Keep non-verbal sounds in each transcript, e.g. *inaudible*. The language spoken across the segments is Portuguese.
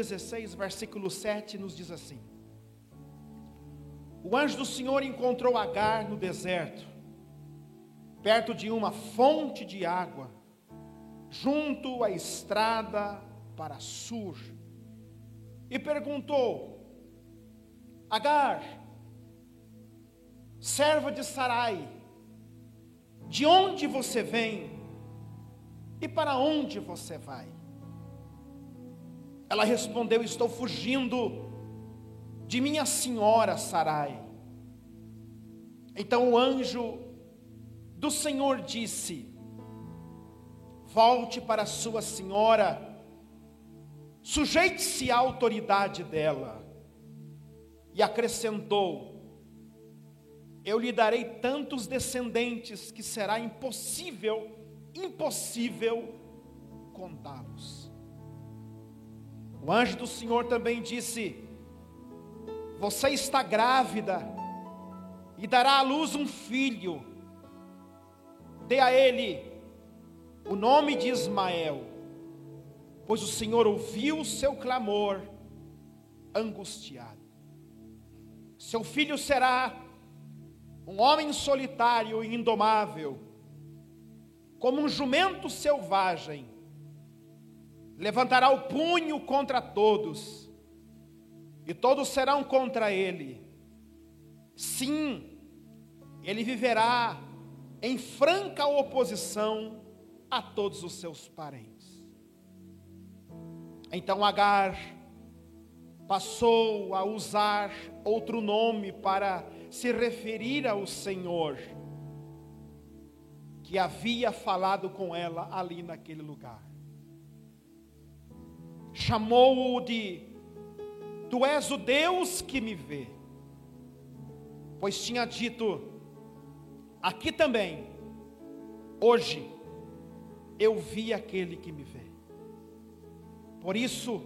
Gênesis capítulo 16, versículo 7 nos diz assim: O anjo do Senhor encontrou Agar no deserto, perto de uma fonte de água, junto à estrada para Sur, e perguntou: Agar, serva de Sarai, de onde você vem e para onde você vai? Ela respondeu: Estou fugindo de minha senhora Sarai. Então o anjo do Senhor disse: Volte para sua senhora, sujeite-se à autoridade dela. E acrescentou: Eu lhe darei tantos descendentes que será impossível, impossível contá-los. O anjo do Senhor também disse: Você está grávida e dará à luz um filho. Dê a ele o nome de Ismael, pois o Senhor ouviu o seu clamor angustiado. Seu filho será um homem solitário e indomável, como um jumento selvagem levantará o punho contra todos, e todos serão contra ele. Sim, ele viverá em franca oposição a todos os seus parentes. Então Agar passou a usar outro nome para se referir ao Senhor, que havia falado com ela ali naquele lugar chamou-o de: Tu és o Deus que me vê. Pois tinha dito: Aqui também, hoje, eu vi aquele que me vê. Por isso,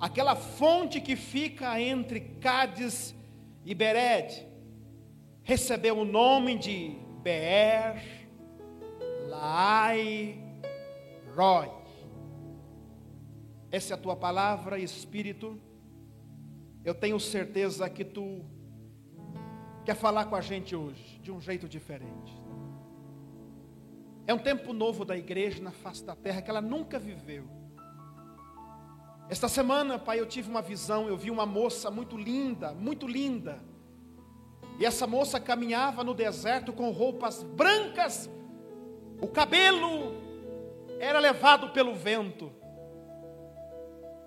aquela fonte que fica entre Cádiz e Bered, recebeu o nome de Beer Lai Roy. Essa é a tua palavra, Espírito. Eu tenho certeza que tu quer falar com a gente hoje de um jeito diferente. É um tempo novo da igreja na face da terra que ela nunca viveu. Esta semana, pai, eu tive uma visão, eu vi uma moça muito linda, muito linda. E essa moça caminhava no deserto com roupas brancas, o cabelo era levado pelo vento.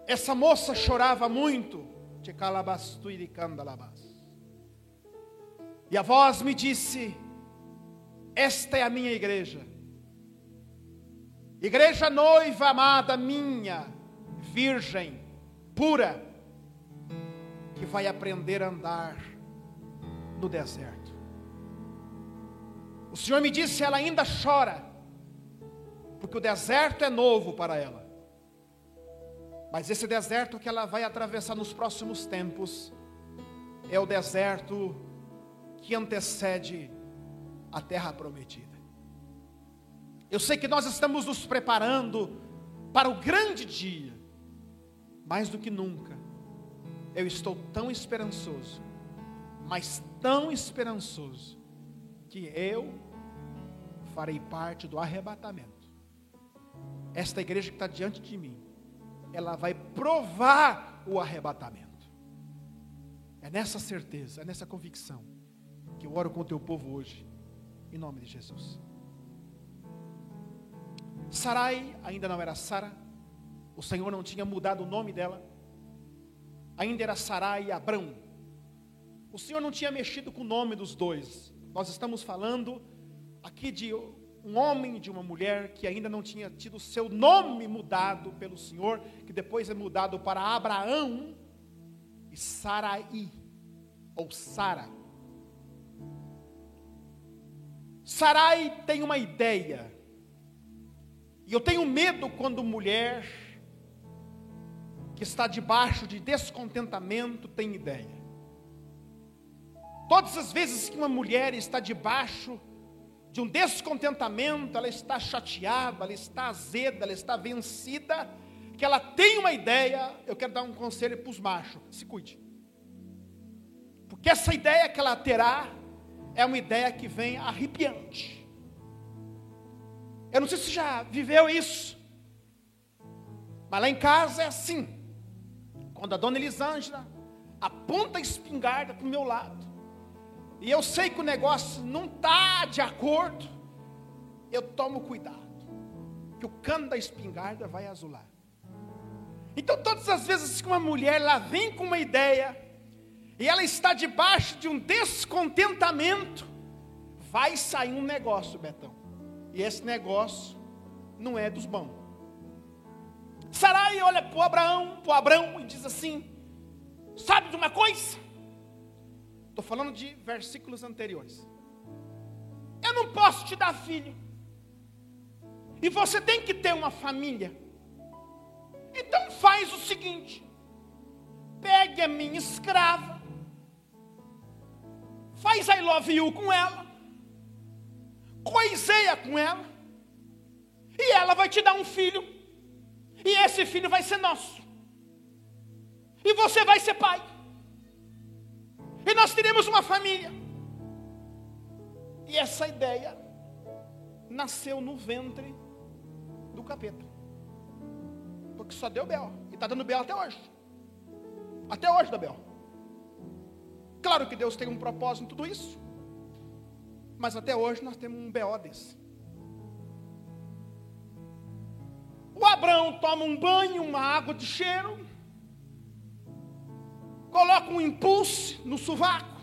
Essa moça chorava muito. E a voz me disse: Esta é a minha igreja. Igreja noiva amada minha, virgem, pura, que vai aprender a andar no deserto. O Senhor me disse: ela ainda chora, porque o deserto é novo para ela. Mas esse deserto que ela vai atravessar nos próximos tempos é o deserto que antecede a terra prometida. Eu sei que nós estamos nos preparando para o grande dia, mais do que nunca. Eu estou tão esperançoso, mas tão esperançoso, que eu farei parte do arrebatamento. Esta igreja que está diante de mim ela vai provar o arrebatamento. É nessa certeza, é nessa convicção que eu oro com o teu povo hoje, em nome de Jesus. Sarai ainda não era Sara, o Senhor não tinha mudado o nome dela, ainda era Sarai e Abrão. O Senhor não tinha mexido com o nome dos dois. Nós estamos falando aqui de um homem de uma mulher que ainda não tinha tido seu nome mudado pelo Senhor, que depois é mudado para Abraão e Sarai, ou Sara. Sarai tem uma ideia, e eu tenho medo quando mulher que está debaixo de descontentamento tem ideia. Todas as vezes que uma mulher está debaixo de um descontentamento, ela está chateada, ela está azeda, ela está vencida, que ela tem uma ideia, eu quero dar um conselho para os machos: se cuide. Porque essa ideia que ela terá é uma ideia que vem arrepiante. Eu não sei se já viveu isso, mas lá em casa é assim. Quando a dona Elisângela aponta a espingarda para o meu lado, e eu sei que o negócio não está de acordo, eu tomo cuidado, que o cano da espingarda vai azular. Então, todas as vezes que uma mulher lá vem com uma ideia, e ela está debaixo de um descontentamento, vai sair um negócio, Betão. E esse negócio não é dos bons. Sarai olha para o Abraão, para o Abraão e diz assim: Sabe de uma coisa? Estou falando de versículos anteriores. Eu não posso te dar filho. E você tem que ter uma família. Então faz o seguinte: pegue a minha escrava, faz I love you com ela, coiseia com ela, e ela vai te dar um filho, e esse filho vai ser nosso, e você vai ser pai, e nós teremos uma família. E essa ideia nasceu no ventre do capeta. Porque só deu Bel. E está dando Bel até hoje. Até hoje da Bel. Claro que Deus tem um propósito em tudo isso. Mas até hoje nós temos um BO desse. O Abraão toma um banho, uma água de cheiro, coloca um impulso no sovaco,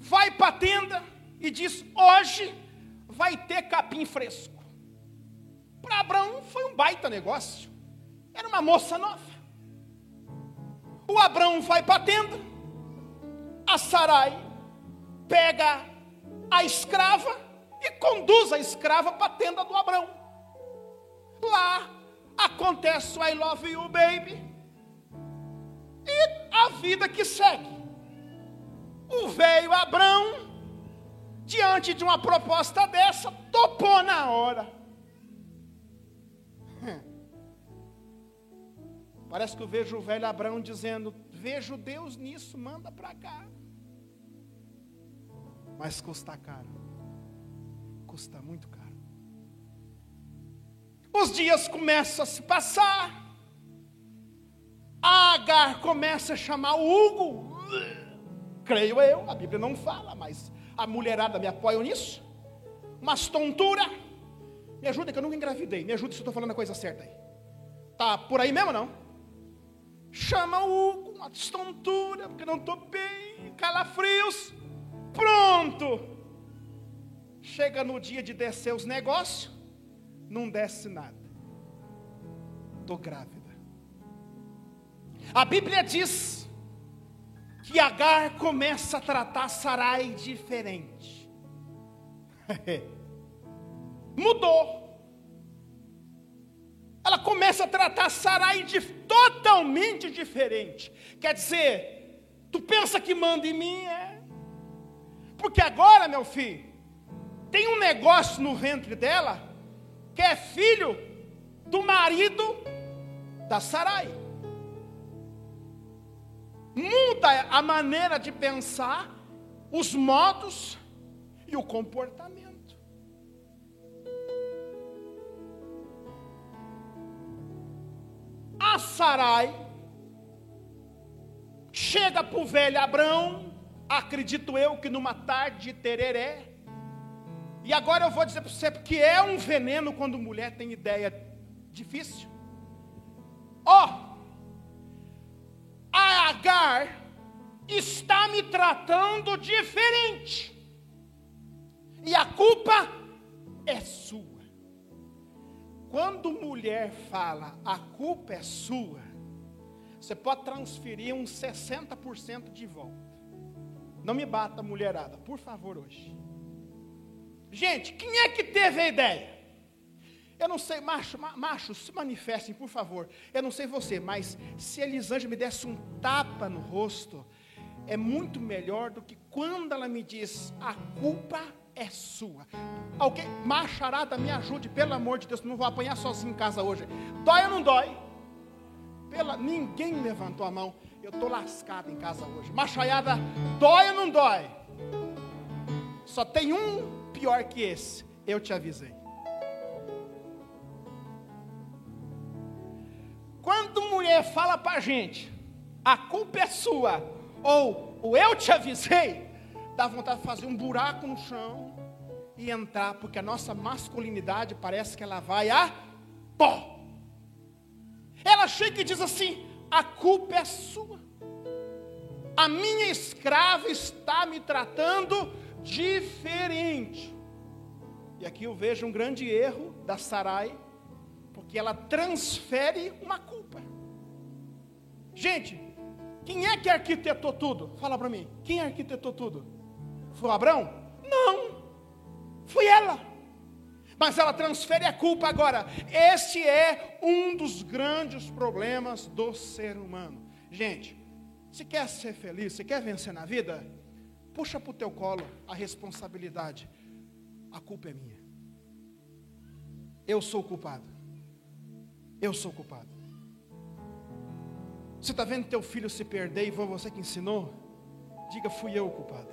vai para a tenda e diz: Hoje vai ter capim fresco. Para Abraão foi um baita negócio. Era uma moça nova. O Abraão vai para a tenda. A Sarai pega a escrava e conduz a escrava para a tenda do Abraão. Lá acontece o I love you, baby. E a vida que segue. O velho Abraão, diante de uma proposta dessa, topou na hora. *laughs* Parece que eu vejo o velho Abraão dizendo: Vejo Deus nisso, manda para cá. Mas custa caro. Custa muito caro. Os dias começam a se passar. Agar começa a chamar o Hugo. Creio eu, a Bíblia não fala, mas a mulherada me apoia nisso. Umas tontura. Me ajuda que eu nunca engravidei. Me ajuda se eu estou falando a coisa certa aí. Tá por aí mesmo não? chama o Hugo, uma destontura, porque não estou bem, calafrios. Pronto. Chega no dia de descer os negócios, não desce nada. Estou grávida. A Bíblia diz que Agar começa a tratar Sarai diferente. *laughs* Mudou ela começa a tratar Sarai de totalmente diferente. Quer dizer, tu pensa que manda em mim? É. Porque agora, meu filho, tem um negócio no ventre dela que é filho do marido da Sarai. Muda a maneira de pensar, os modos e o comportamento. a Sarai, chega para o velho Abraão, acredito eu que numa tarde de tereré, e agora eu vou dizer para você, porque é um veneno quando mulher tem ideia difícil. Ó, oh, a Agar está me tratando diferente, e a culpa é sua. Quando mulher fala, a culpa é sua, você pode transferir uns 60% de volta. Não me bata, mulherada, por favor, hoje. Gente, quem é que teve a ideia? Eu não sei, macho, macho, se manifestem, por favor. Eu não sei você, mas se Elisângela me desse um tapa no rosto, é muito melhor do que quando ela me diz: a culpa é sua. Alguém, macharada, me ajude, pelo amor de Deus, não vou apanhar sozinho em casa hoje. Dói ou não dói? Pela, ninguém levantou a mão. Eu estou lascado em casa hoje. Machaiada, dói ou não dói? Só tem um pior que esse. Eu te avisei. Fala para a gente, a culpa é sua, ou o eu te avisei, dá vontade de fazer um buraco no chão e entrar, porque a nossa masculinidade parece que ela vai a pó. Ela chega e diz assim: a culpa é sua. A minha escrava está me tratando diferente. E aqui eu vejo um grande erro da Sarai, porque ela transfere uma culpa. Gente, quem é que arquitetou tudo? Fala para mim. Quem arquitetou tudo? Foi o Abraão? Não. Foi ela. Mas ela transfere a culpa agora. Este é um dos grandes problemas do ser humano. Gente, se quer ser feliz, se quer vencer na vida, puxa para o teu colo a responsabilidade. A culpa é minha. Eu sou culpado. Eu sou culpado. Você está vendo teu filho se perder e foi você que ensinou? Diga, fui eu o culpado.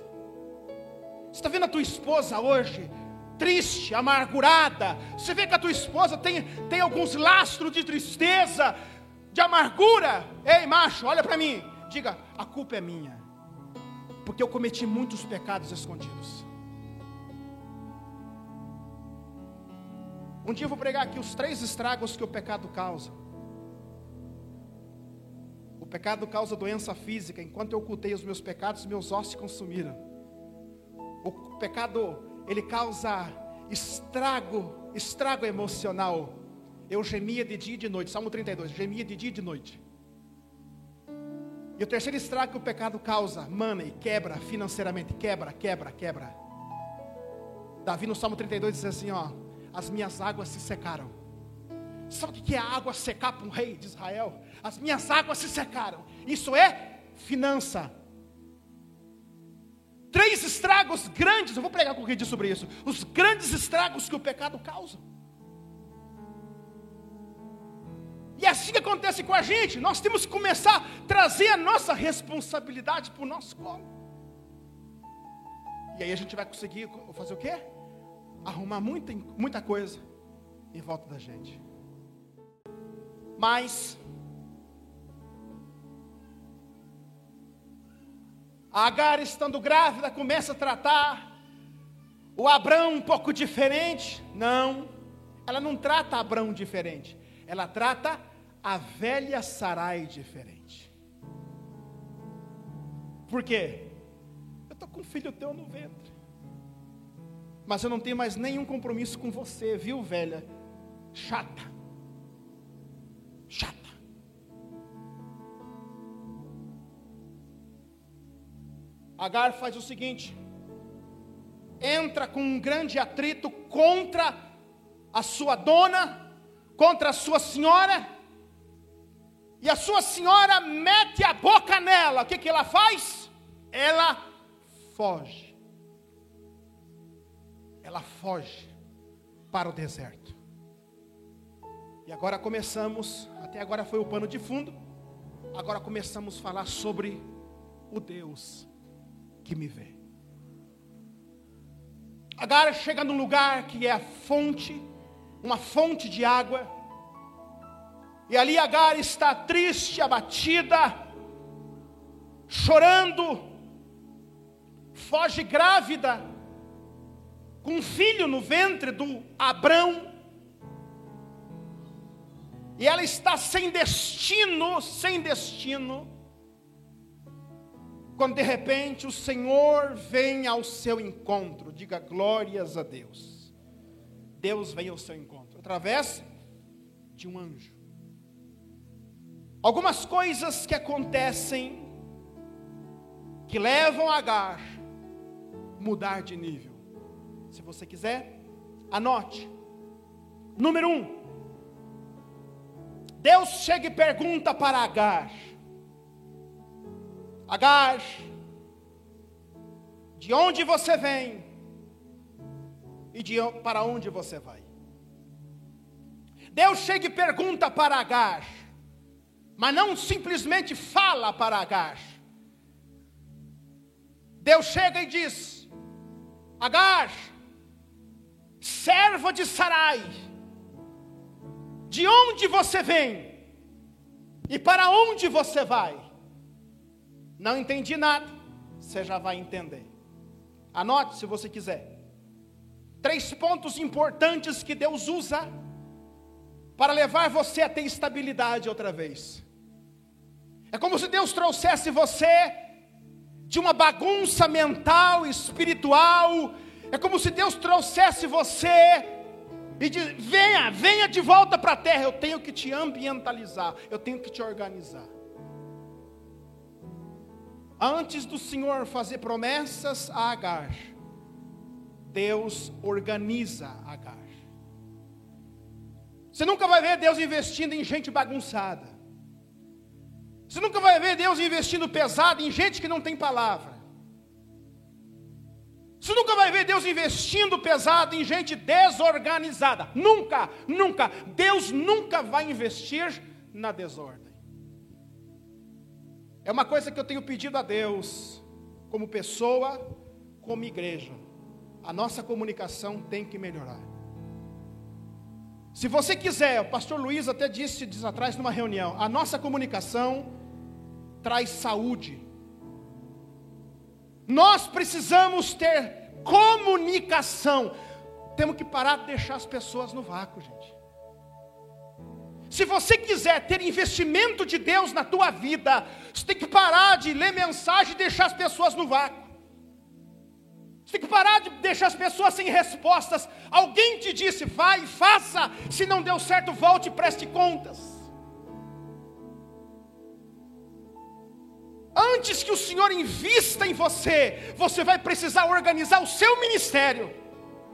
Você está vendo a tua esposa hoje, triste, amargurada? Você vê que a tua esposa tem, tem alguns lastros de tristeza, de amargura? Ei, macho, olha para mim. Diga, a culpa é minha, porque eu cometi muitos pecados escondidos. Um dia eu vou pregar aqui os três estragos que o pecado causa. Pecado causa doença física. Enquanto eu ocultei os meus pecados, meus ossos se consumiram. O pecado, ele causa estrago, estrago emocional. Eu gemia de dia e de noite. Salmo 32, gemia de dia e de noite. E o terceiro estrago que o pecado causa, money, quebra financeiramente, quebra, quebra, quebra. Davi no Salmo 32 diz assim, ó, as minhas águas se secaram. Sabe o que é água secar para um rei de Israel? As minhas águas se secaram. Isso é finança. Três estragos grandes, eu vou pregar com o dia sobre isso. Os grandes estragos que o pecado causa. E é assim que acontece com a gente. Nós temos que começar a trazer a nossa responsabilidade para o nosso colo. E aí a gente vai conseguir fazer o quê? arrumar muita, muita coisa em volta da gente. Mas a Agar estando grávida começa a tratar o Abrão um pouco diferente. Não, ela não trata Abrão diferente. Ela trata a velha Sarai diferente. Por quê? Eu estou com um filho teu no ventre mas eu não tenho mais nenhum compromisso com você, viu, velha? Chata. Chata. Agar faz o seguinte: entra com um grande atrito contra a sua dona, contra a sua senhora, e a sua senhora mete a boca nela. O que, que ela faz? Ela foge ela foge para o deserto. E agora começamos, até agora foi o pano de fundo, agora começamos a falar sobre o Deus que me vê. Agora chega num lugar que é a fonte, uma fonte de água, e ali Agar está triste, abatida, chorando, foge grávida, com um filho no ventre do Abrão, e ela está sem destino, sem destino, quando de repente o Senhor vem ao seu encontro, diga glórias a Deus. Deus vem ao seu encontro através de um anjo. Algumas coisas que acontecem que levam a Agar mudar de nível. Se você quiser, anote. Número um. Deus chega e pergunta para Agar: Agar, de onde você vem? e de para onde você vai. Deus chega e pergunta para Agar, mas não simplesmente fala para Agar. Deus chega e diz: Agar, serva de Sarai, de onde você vem e para onde você vai? Não entendi nada, você já vai entender. Anote se você quiser. Três pontos importantes que Deus usa para levar você a ter estabilidade outra vez. É como se Deus trouxesse você de uma bagunça mental, espiritual. É como se Deus trouxesse você e diz: venha, venha de volta para a terra. Eu tenho que te ambientalizar, eu tenho que te organizar. Antes do Senhor fazer promessas a Agar, Deus organiza Agar. Você nunca vai ver Deus investindo em gente bagunçada. Você nunca vai ver Deus investindo pesado em gente que não tem palavra. Você nunca vai ver Deus investindo pesado em gente desorganizada. Nunca, nunca. Deus nunca vai investir na desordem. É uma coisa que eu tenho pedido a Deus, como pessoa, como igreja a nossa comunicação tem que melhorar. Se você quiser, o pastor Luiz até disse dias atrás numa reunião, a nossa comunicação traz saúde. Nós precisamos ter comunicação. Temos que parar de deixar as pessoas no vácuo, gente. Se você quiser ter investimento de Deus na tua vida, você tem que parar de ler mensagem e deixar as pessoas no vácuo. Você tem que parar de deixar as pessoas sem respostas. Alguém te disse, vai, faça. Se não deu certo, volte e preste contas. Antes que o Senhor invista em você, você vai precisar organizar o seu ministério,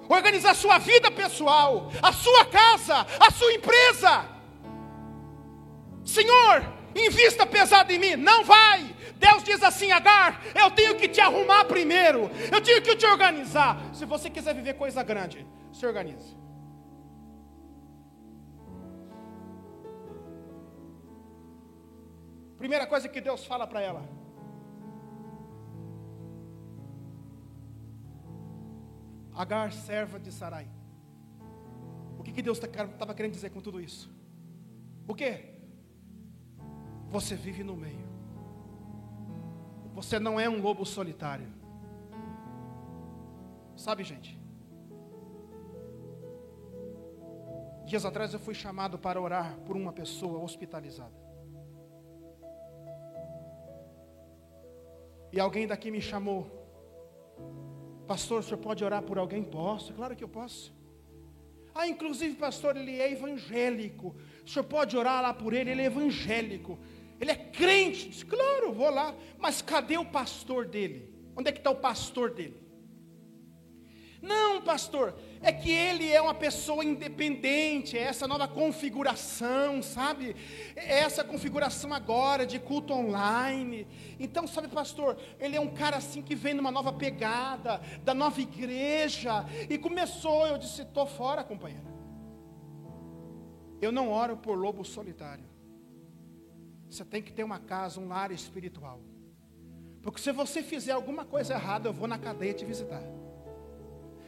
organizar a sua vida pessoal, a sua casa, a sua empresa. Senhor, invista pesado em mim. Não vai. Deus diz assim, Agar, eu tenho que te arrumar primeiro, eu tenho que te organizar. Se você quiser viver coisa grande, se organize. Primeira coisa que Deus fala para ela. Agar, serva de Sarai. O que, que Deus estava tá, querendo dizer com tudo isso? O que? Você vive no meio. Você não é um lobo solitário. Sabe, gente? Dias atrás eu fui chamado para orar por uma pessoa hospitalizada. E alguém daqui me chamou. Pastor, o senhor pode orar por alguém? Posso, claro que eu posso. Ah, inclusive, pastor, ele é evangélico. O senhor pode orar lá por ele, ele é evangélico. Ele é crente. Diz, claro, vou lá. Mas cadê o pastor dele? Onde é que está o pastor dele? Não, pastor, é que ele é uma pessoa independente, é essa nova configuração, sabe? É essa configuração agora de culto online. Então, sabe, pastor, ele é um cara assim que vem numa nova pegada, da nova igreja. E começou, eu disse: estou fora, companheira. Eu não oro por lobo solitário. Você tem que ter uma casa, um lar espiritual. Porque se você fizer alguma coisa errada, eu vou na cadeia te visitar.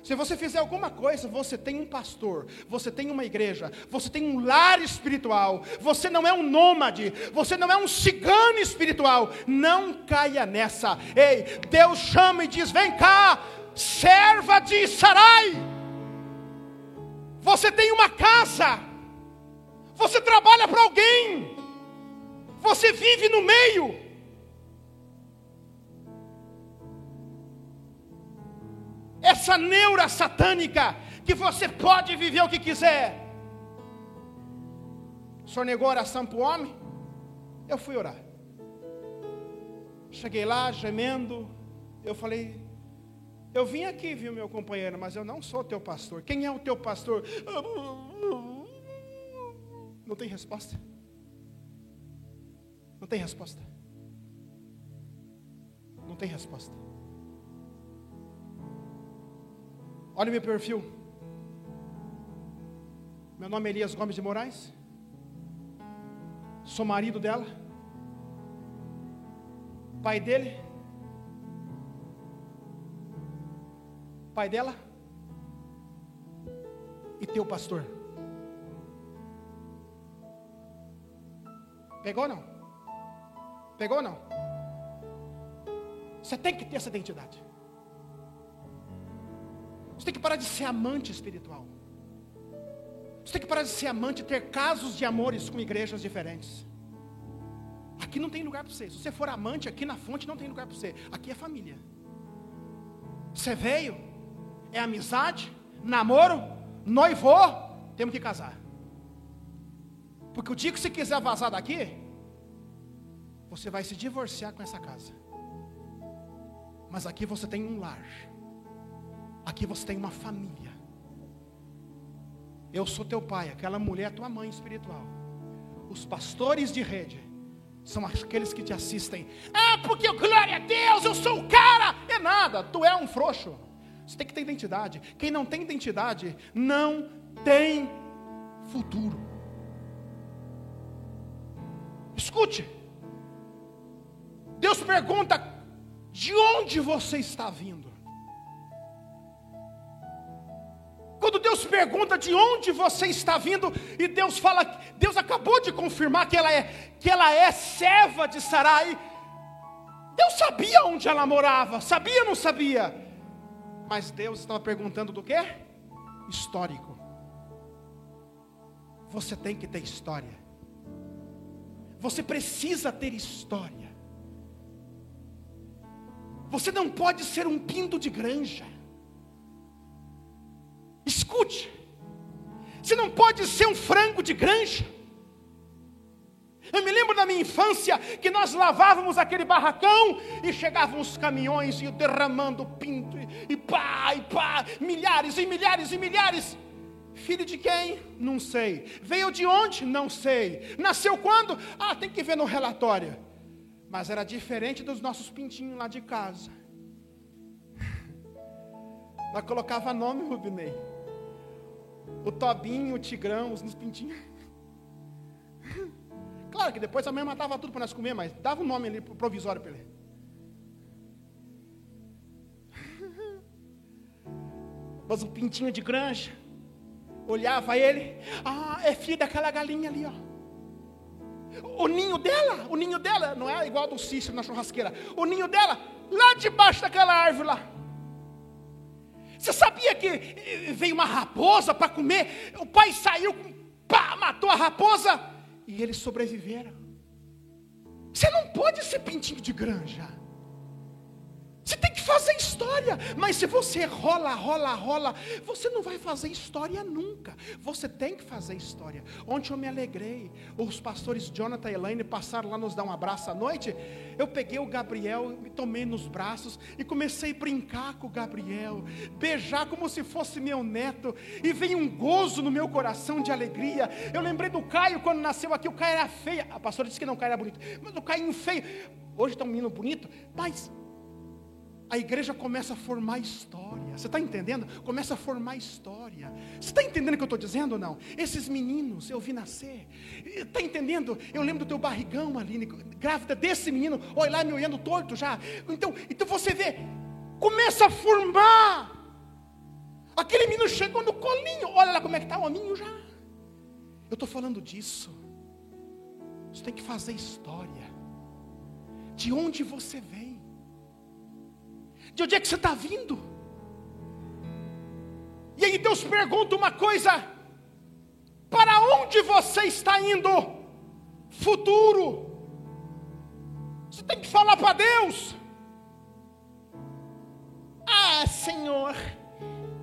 Se você fizer alguma coisa, você tem um pastor, você tem uma igreja, você tem um lar espiritual, você não é um nômade, você não é um cigano espiritual. Não caia nessa. Ei, Deus chama e diz: vem cá, serva de Sarai. Você tem uma casa, você trabalha para alguém, você vive no meio. Essa neura satânica que você pode viver o que quiser. O senhor negou oração para o homem? Eu fui orar. Cheguei lá gemendo. Eu falei, eu vim aqui, viu, meu companheiro, mas eu não sou teu pastor. Quem é o teu pastor? Não tem resposta. Não tem resposta. Não tem resposta. Olha o meu perfil. Meu nome é Elias Gomes de Moraes. Sou marido dela. Pai dele. Pai dela. E teu pastor. Pegou não? Pegou não? Você tem que ter essa identidade. Você tem que parar de ser amante espiritual. Você tem que parar de ser amante ter casos de amores com igrejas diferentes. Aqui não tem lugar para você. Se você for amante, aqui na fonte não tem lugar para você. Aqui é família. Você veio, é amizade, namoro, noivou, temos que casar. Porque o dia que você quiser vazar daqui, você vai se divorciar com essa casa. Mas aqui você tem um lar. Aqui você tem uma família. Eu sou teu pai, aquela mulher é tua mãe espiritual. Os pastores de rede são aqueles que te assistem. Ah, porque glória a Deus, eu sou o cara. É nada, tu é um frouxo. Você tem que ter identidade. Quem não tem identidade não tem futuro. Escute. Deus pergunta: de onde você está vindo? Quando Deus pergunta de onde você está vindo, e Deus fala, Deus acabou de confirmar que ela é, que ela é serva de Sarai. Deus sabia onde ela morava, sabia ou não sabia? Mas Deus estava perguntando do que? Histórico. Você tem que ter história. Você precisa ter história. Você não pode ser um pinto de granja. Escute, você não pode ser um frango de granja. Eu me lembro da minha infância que nós lavávamos aquele barracão e chegavam os caminhões e derramando pinto e pá, e pá, milhares e milhares e milhares. Filho de quem? Não sei. Veio de onde? Não sei. Nasceu quando? Ah, tem que ver no relatório. Mas era diferente dos nossos pintinhos lá de casa. Ela colocava nome, Rubinei. O Tobinho, o Tigrão, os pintinhos. *laughs* Claro que depois a mãe matava tudo para nós comer, mas dava um nome ali provisório para ele. *laughs* Mas o pintinho de granja olhava ele, ah, é filho daquela galinha ali, ó. O ninho dela, o ninho dela, não é igual do Cícero na churrasqueira. O ninho dela, lá debaixo daquela árvore lá. Você sabia que eh, veio uma raposa para comer? O pai saiu, pá, matou a raposa e eles sobreviveram. Você não pode ser pintinho de granja. Você tem que fazer história, mas se você rola, rola, rola, você não vai fazer história nunca. Você tem que fazer história. Ontem eu me alegrei. Os pastores Jonathan e Elaine passaram lá nos dar um abraço à noite. Eu peguei o Gabriel, me tomei nos braços e comecei a brincar com o Gabriel, beijar como se fosse meu neto, e veio um gozo no meu coração de alegria. Eu lembrei do Caio quando nasceu aqui, o Caio era feio. A pastora disse que não, o Caio era bonito, mas o Caio feio. Hoje está um menino bonito, mas a igreja começa a formar história. Você está entendendo? Começa a formar história. Você está entendendo o que eu estou dizendo ou não? Esses meninos eu vi nascer. Está entendendo? Eu lembro do teu barrigão, Aline, grávida desse menino. Olha lá me olhando torto já. Então, então você vê, começa a formar. Aquele menino chegou no colinho. Olha lá como é que está o hominho já. Eu estou falando disso. Você tem que fazer história. De onde você vem. De onde é que você está vindo? E aí Deus pergunta uma coisa: para onde você está indo? Futuro. Você tem que falar para Deus. Ah, Senhor,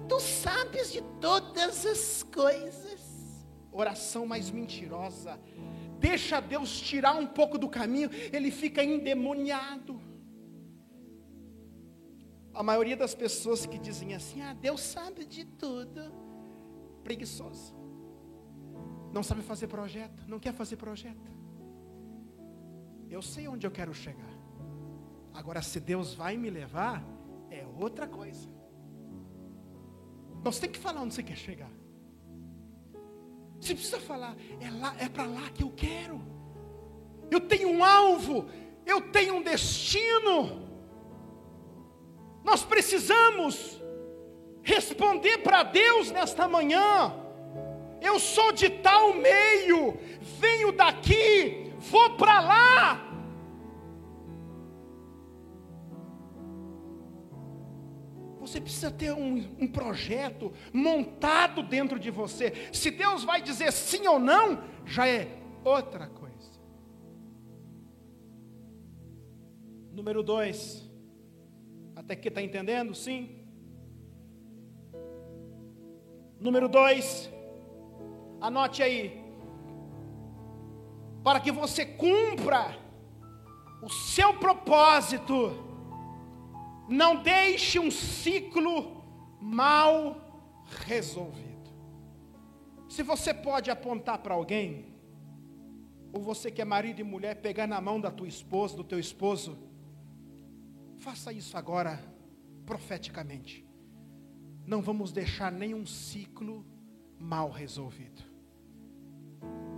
tu sabes de todas as coisas. Oração mais mentirosa. Deixa Deus tirar um pouco do caminho, ele fica endemoniado. A maioria das pessoas que dizem assim, ah, Deus sabe de tudo, preguiçoso. Não sabe fazer projeto, não quer fazer projeto. Eu sei onde eu quero chegar. Agora, se Deus vai me levar, é outra coisa. Nós tem que falar onde você quer chegar. Você precisa falar, é é para lá que eu quero. Eu tenho um alvo, eu tenho um destino. Nós precisamos responder para Deus nesta manhã. Eu sou de tal meio, venho daqui, vou para lá. Você precisa ter um, um, projeto montado dentro de você. Se Deus vai dizer sim ou não, já é outra coisa. Número dois. Até que está entendendo? Sim. Número dois. Anote aí. Para que você cumpra o seu propósito, não deixe um ciclo mal resolvido. Se você pode apontar para alguém, ou você que é marido e mulher, pegar na mão da tua esposa, do teu esposo, faça isso agora, profeticamente. Não vamos deixar nenhum ciclo mal resolvido.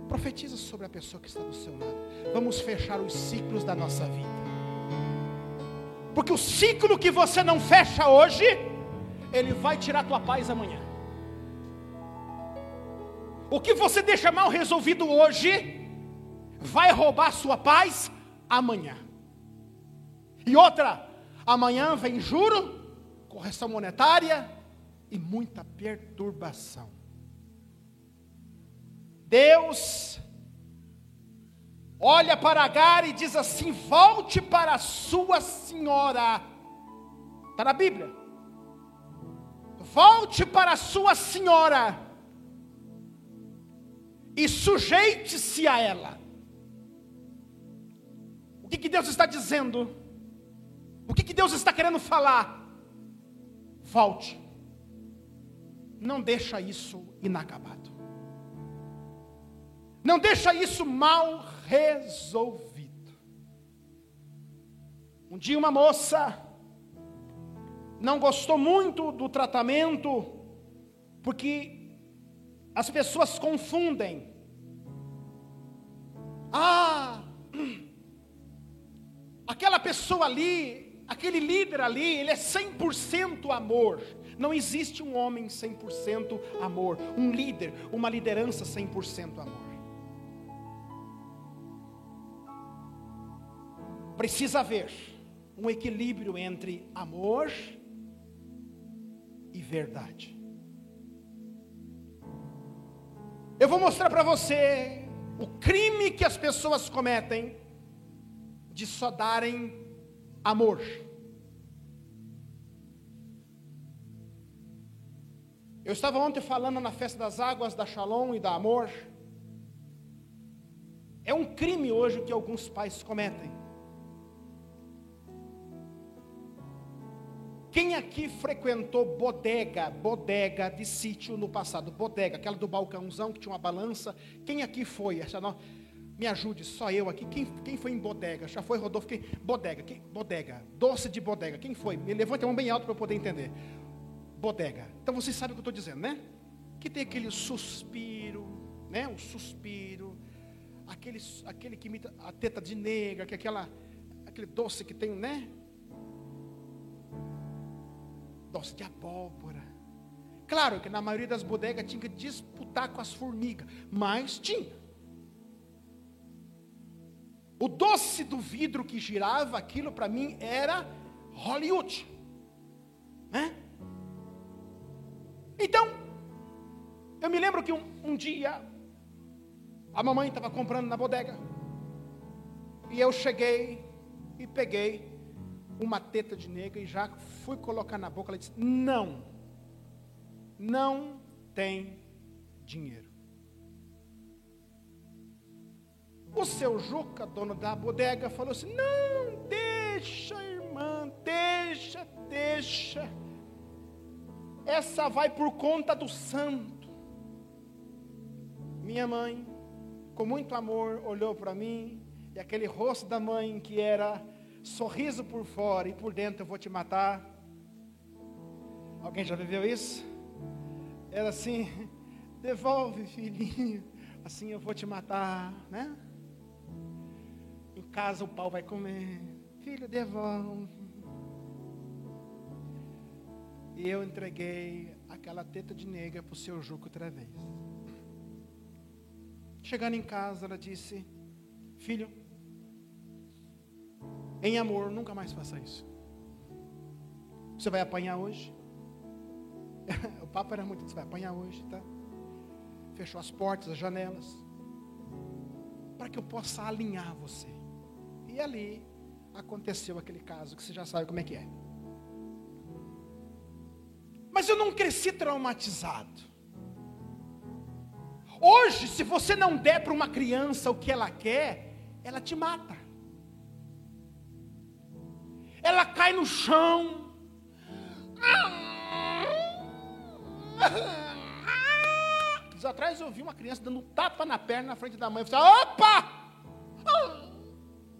Profetiza sobre a pessoa que está do seu lado. Vamos fechar os ciclos da nossa vida. Porque o ciclo que você não fecha hoje, ele vai tirar tua paz amanhã. O que você deixa mal resolvido hoje, vai roubar sua paz amanhã. E outra, amanhã vem juro, correção monetária e muita perturbação. Deus olha para Agar e diz assim: volte para a sua senhora. Está na Bíblia. Volte para a sua senhora e sujeite-se a ela. O que, que Deus está dizendo? O que, que Deus está querendo falar? Volte. Não deixa isso inacabado. Não deixa isso mal resolvido. Um dia uma moça não gostou muito do tratamento, porque as pessoas confundem. Ah, *clears throat* aquela pessoa ali, aquele líder ali, ele é 100% amor. Não existe um homem 100% amor, um líder, uma liderança 100% amor. precisa haver um equilíbrio entre amor e verdade. Eu vou mostrar para você o crime que as pessoas cometem de só darem amor. Eu estava ontem falando na festa das águas da Shalom e da Amor. É um crime hoje que alguns pais cometem. Quem aqui frequentou bodega, bodega de sítio no passado? Bodega, aquela do balcãozão que tinha uma balança. Quem aqui foi? Essa não, me ajude, só eu aqui. Quem, quem foi em bodega? Já foi Rodolfo? Quem, bodega, quem, bodega, doce de bodega. Quem foi? Me levante a mão bem alto para eu poder entender. Bodega. Então vocês sabem o que eu estou dizendo, né? Que tem aquele suspiro, né? O suspiro, aquele, aquele que imita a teta de negra, que é aquela, aquele doce que tem, né? doce de abóbora. Claro que na maioria das bodegas tinha que disputar com as formigas, mas tinha. O doce do vidro que girava, aquilo para mim era Hollywood. Né? Então, eu me lembro que um, um dia, a mamãe estava comprando na bodega, e eu cheguei e peguei uma teta de nega e já fui colocar na boca. Ela disse: Não, não tem dinheiro. O seu Juca, dono da bodega, falou assim: Não, deixa, irmã, deixa, deixa. Essa vai por conta do santo. Minha mãe, com muito amor, olhou para mim, e aquele rosto da mãe que era sorriso por fora e por dentro eu vou te matar. Alguém já viveu isso? Era assim, Devolve, filhinho. Assim eu vou te matar, né? Casa o pau vai comer. Filho, devolve. E eu entreguei aquela teta de nega para o seu Juco outra vez. Chegando em casa, ela disse: Filho, em amor, nunca mais faça isso. Você vai apanhar hoje? *laughs* o papo era muito: você vai apanhar hoje, tá? Fechou as portas, as janelas, para que eu possa alinhar você. E ali aconteceu aquele caso que você já sabe como é que é. Mas eu não cresci traumatizado. Hoje, se você não der para uma criança o que ela quer, ela te mata. Ela cai no chão. Dias atrás eu vi uma criança dando tapa na perna na frente da mãe. Eu falei, opa!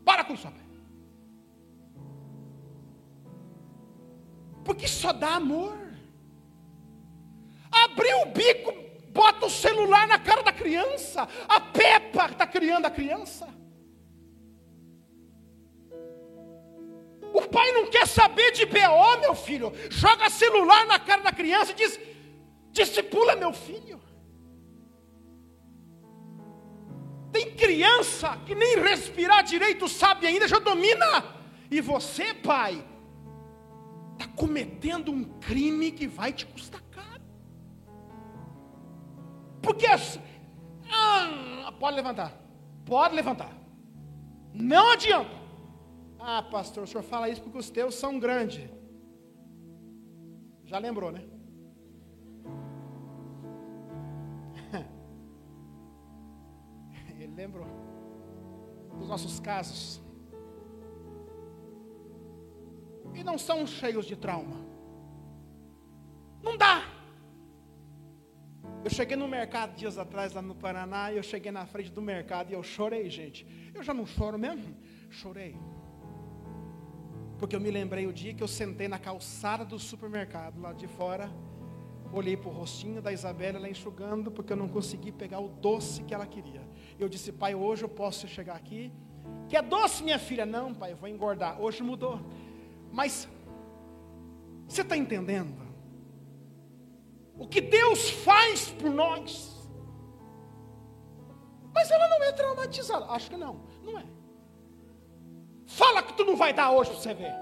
Para com isso, Porque só dá amor. Abriu o bico, bota o celular na cara da criança. A Pepa está criando a criança. O pai não quer saber de BO, meu filho. Joga celular na cara da criança e diz: discipula meu filho. Criança que nem respirar direito sabe ainda, já domina. E você, pai, está cometendo um crime que vai te custar porque ah, pode levantar. Pode levantar. Não adianta. Ah, pastor, o senhor fala isso porque os teus são grandes. Já lembrou, né? Ele lembrou dos nossos casos. E não são cheios de trauma. Não dá. Eu cheguei no mercado dias atrás, lá no Paraná, e eu cheguei na frente do mercado e eu chorei, gente. Eu já não choro mesmo? Chorei. Porque eu me lembrei o dia que eu sentei na calçada do supermercado, lá de fora, olhei para o rostinho da Isabela, ela enxugando, porque eu não consegui pegar o doce que ela queria. Eu disse, pai, hoje eu posso chegar aqui. Que é doce, minha filha? Não, pai, eu vou engordar. Hoje mudou. Mas, você está entendendo? o que Deus faz por nós. Mas ela não é traumatizada. Acho que não, não é. Fala que tu não vai dar hoje para você ver.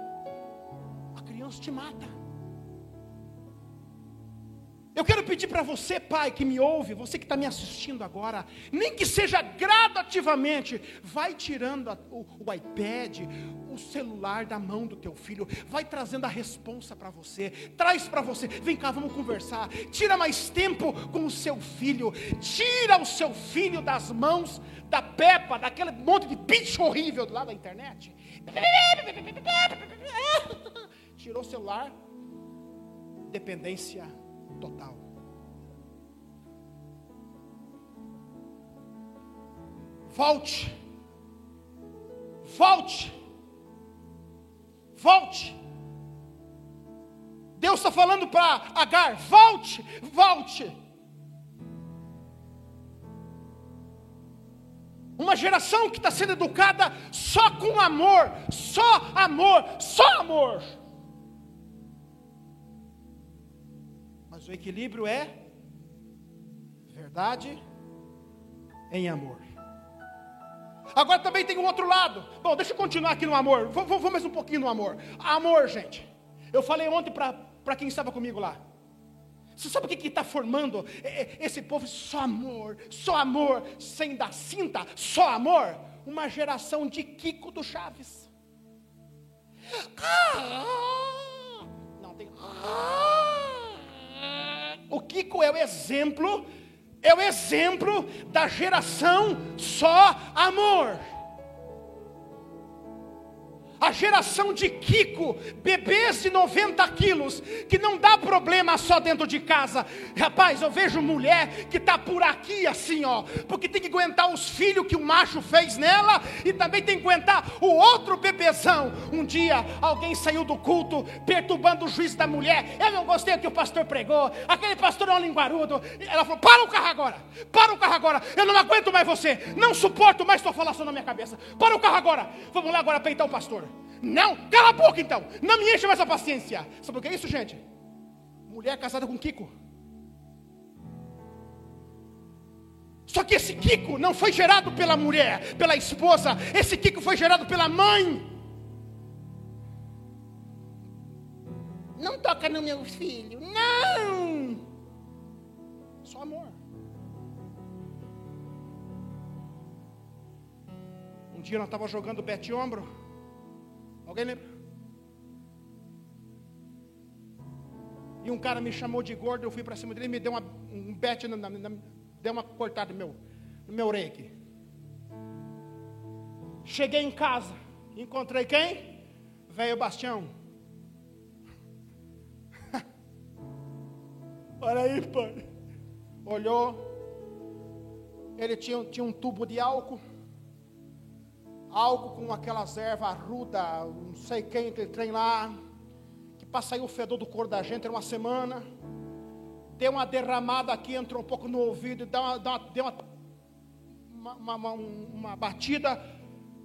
A criança te mata. Eu quero pedir para você, pai, que me ouve, você que está me assistindo agora, nem que seja gradativamente, vai tirando a, o, o, iPad, o celular da mão do teu filho, vai trazendo a responsa para você, traz para você, vem cá, vamos conversar, tira mais tempo com o seu filho, tira o seu filho das mãos da Peppa, daquele monte de bicho horrível lá da internet. *laughs* Tirou o celular, dependência total. Volte. Volte. Volte. Deus está falando para Agar: volte, volte. Uma geração que está sendo educada só com amor, só amor, só amor. O equilíbrio é verdade em amor. Agora também tem um outro lado. Bom, deixa eu continuar aqui no amor. Vou, vou, vou mais um pouquinho no amor. Amor, gente. Eu falei ontem para quem estava comigo lá. Você sabe o que está formando esse povo? Só amor, só amor, sem dar cinta, só amor. Uma geração de Kiko do Chaves. Ah, não tem. Ah, o Kiko é o exemplo, é o exemplo da geração só amor. A geração de Kiko, bebês de 90 quilos, que não dá problema só dentro de casa. Rapaz, eu vejo mulher que está por aqui assim, ó, porque tem que aguentar os filhos que o macho fez nela e também tem que aguentar o outro bebezão. Um dia alguém saiu do culto perturbando o juiz da mulher. Eu não gostei do que o pastor pregou. Aquele pastor é um linguarudo. Ela falou: para o carro agora, para o carro agora. Eu não aguento mais você, não suporto mais tua falação na minha cabeça. Para o carro agora. Vamos lá agora peitar o pastor. Não, cala a boca então. Não me enche mais a paciência. Sabe o que é isso, gente? Mulher casada com Kiko. Só que esse Kiko não foi gerado pela mulher, pela esposa. Esse Kiko foi gerado pela mãe. Não toca no meu filho. Não! Só amor. Um dia nós estávamos jogando bete ombro. Alguém lembra? E um cara me chamou de gordo, eu fui para cima dele e me deu uma, um bete, na, na, na, deu uma cortada no meu, no meu orelha Cheguei em casa, encontrei quem? Velho Bastião. *laughs* Olha aí, pai. Olhou. Ele tinha, tinha um tubo de álcool. Álcool com aquelas ervas ruda, não sei quem, aquele trem lá. Que para sair o fedor do corpo da gente era uma semana. Deu uma derramada aqui, entrou um pouco no ouvido, deu uma, deu uma, uma, uma, uma batida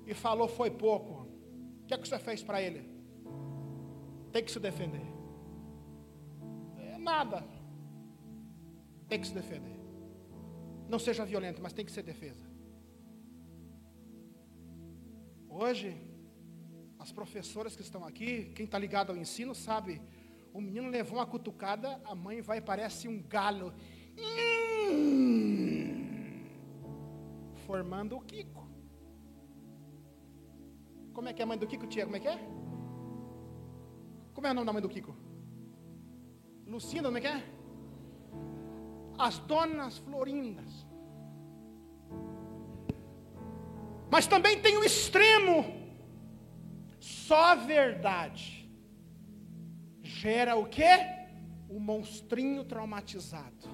e falou: Foi pouco. O que é que você fez para ele? Tem que se defender. É nada tem que se defender. Não seja violento, mas tem que ser defesa. Hoje, as professoras que estão aqui, quem está ligado ao ensino sabe, o menino levou uma cutucada, a mãe vai parece um galho. Hum, formando o Kiko. Como é que é a mãe do Kiko, tia? Como é que é? Como é o nome da mãe do Kiko? Lucinda, como é que é? as donas florindas. Mas também tem o extremo. Só a verdade gera o que? O monstrinho traumatizado.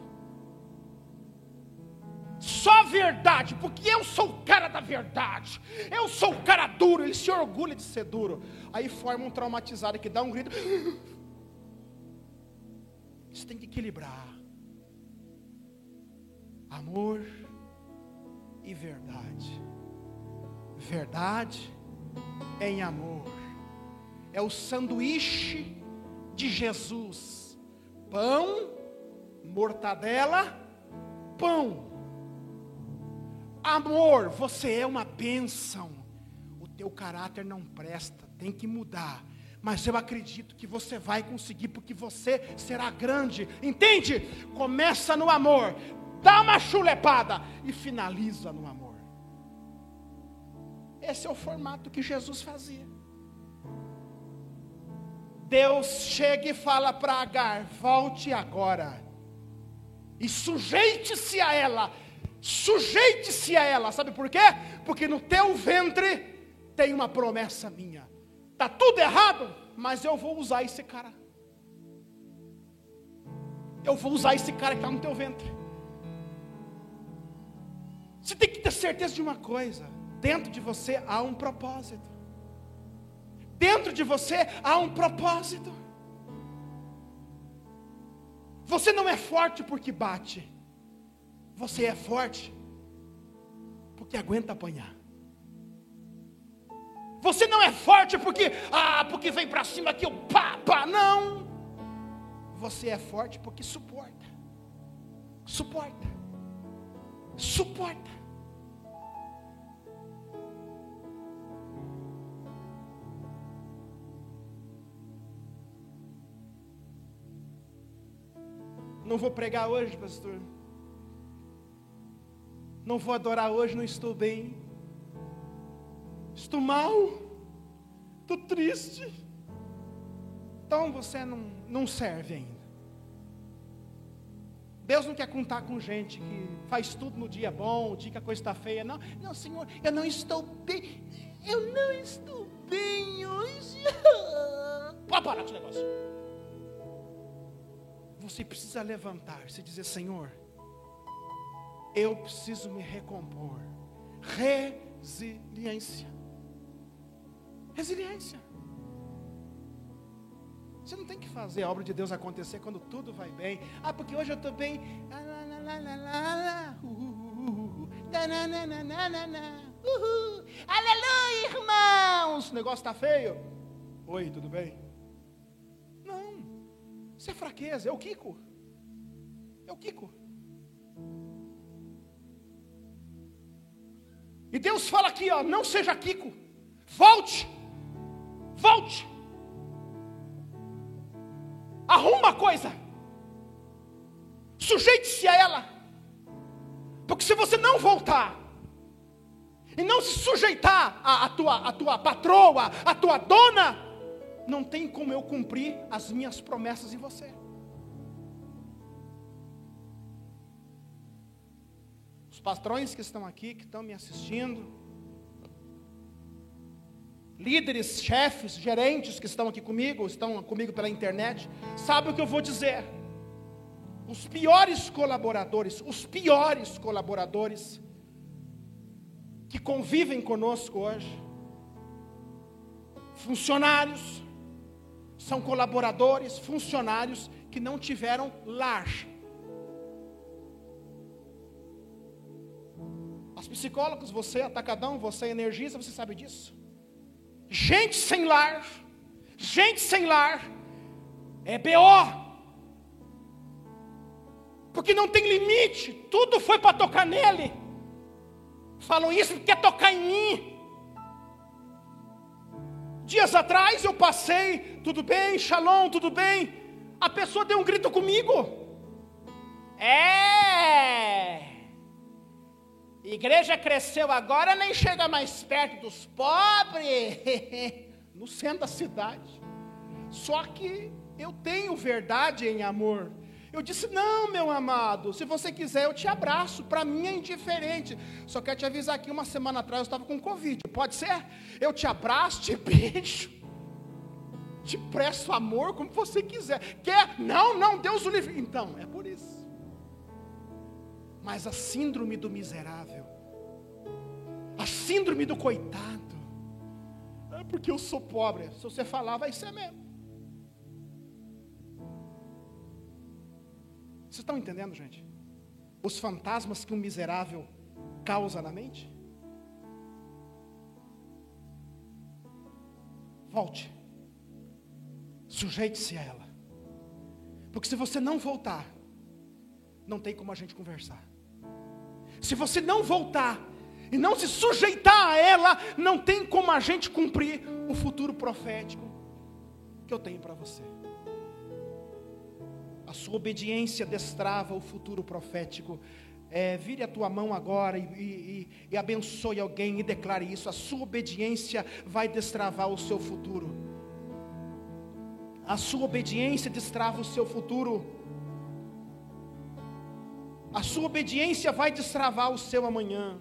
Só a verdade, porque eu sou o cara da verdade. Eu sou o cara duro, ele se orgulha de ser duro. Aí forma um traumatizado que dá um grito. *gasps* Isso tem que equilibrar amor e verdade. Verdade em amor. É o sanduíche de Jesus. Pão, mortadela, pão. Amor, você é uma bênção. O teu caráter não presta, tem que mudar. Mas eu acredito que você vai conseguir, porque você será grande. Entende? Começa no amor dá uma chulepada e finaliza no amor. Esse é o formato que Jesus fazia. Deus chega e fala para Agar: volte agora e sujeite-se a ela. Sujeite-se a ela, sabe por quê? Porque no teu ventre tem uma promessa minha. Tá tudo errado, mas eu vou usar esse cara. Eu vou usar esse cara que está no teu ventre. Você tem que ter certeza de uma coisa: dentro de você há um propósito. Dentro de você há um propósito. Você não é forte porque bate. Você é forte porque aguenta apanhar. Você não é forte porque ah, porque vem para cima que eu pá, não. Você é forte porque suporta. Suporta. Suporta. Não vou pregar hoje, pastor. Não vou adorar hoje, não estou bem. Estou mal. Estou triste. Então você não, não serve ainda. Deus não quer contar com gente que faz tudo no dia bom, o dia que a coisa está feia. Não, não, Senhor, eu não estou bem. Eu não estou bem hoje. *laughs* Pode parar esse negócio. Você precisa levantar-se e dizer: Senhor, eu preciso me recompor. Resiliência. Resiliência. Você não tem que fazer a obra de Deus acontecer quando tudo vai bem. Ah, porque hoje eu estou bem. Aleluia, irmãos! O negócio está feio. Oi, tudo bem? Isso é fraqueza. É o Kiko. É o Kiko. E Deus fala aqui, ó, não seja Kiko. Volte. Volte. Arruma a coisa. Sujeite-se a ela. Porque se você não voltar e não se sujeitar à, à, tua, à tua patroa, à tua dona, não tem como eu cumprir as minhas promessas em você. Os patrões que estão aqui, que estão me assistindo, líderes, chefes, gerentes que estão aqui comigo, estão comigo pela internet, sabem o que eu vou dizer. Os piores colaboradores, os piores colaboradores que convivem conosco hoje, funcionários, são colaboradores, funcionários que não tiveram lar. As psicólogas, você, atacadão, você energiza, você sabe disso. Gente sem lar, gente sem lar, é BO. Porque não tem limite, tudo foi para tocar nele. Falam isso porque quer tocar em mim. Dias atrás eu passei, tudo bem, shalom, tudo bem. A pessoa deu um grito comigo. É. Igreja cresceu agora, nem chega mais perto dos pobres, *laughs* no centro da cidade. Só que eu tenho verdade em amor. Eu disse: Não, meu amado, se você quiser eu te abraço, para mim é indiferente. Só quero te avisar aqui: uma semana atrás eu estava com Covid, pode ser? Eu te abraço, te *laughs* beijo, te presto amor como você quiser. Quer? Não, não, Deus o livre. Então, é por isso. Mas a síndrome do miserável, a síndrome do coitado, é porque eu sou pobre. Se você falar, vai ser mesmo. Vocês estão entendendo, gente? Os fantasmas que um miserável causa na mente? Volte. Sujeite-se a ela. Porque se você não voltar, não tem como a gente conversar. Se você não voltar e não se sujeitar a ela, não tem como a gente cumprir o futuro profético que eu tenho para você. A sua obediência destrava o futuro profético. É, vire a tua mão agora e, e, e, abençoe alguém e declare isso. A sua obediência vai destravar o seu futuro. A sua obediência destrava o seu futuro. A sua obediência vai destravar o seu amanhã.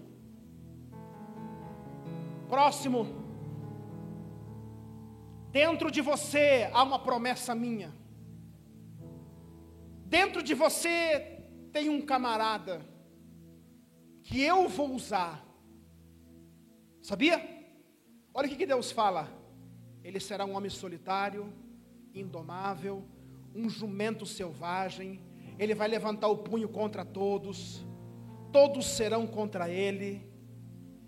Próximo. Dentro de você há uma promessa minha. Dentro de você tem um camarada que eu vou usar. Sabia? Olha o que Deus fala. Ele será um homem solitário, indomável, um jumento selvagem, ele vai levantar o punho contra todos, todos serão contra ele,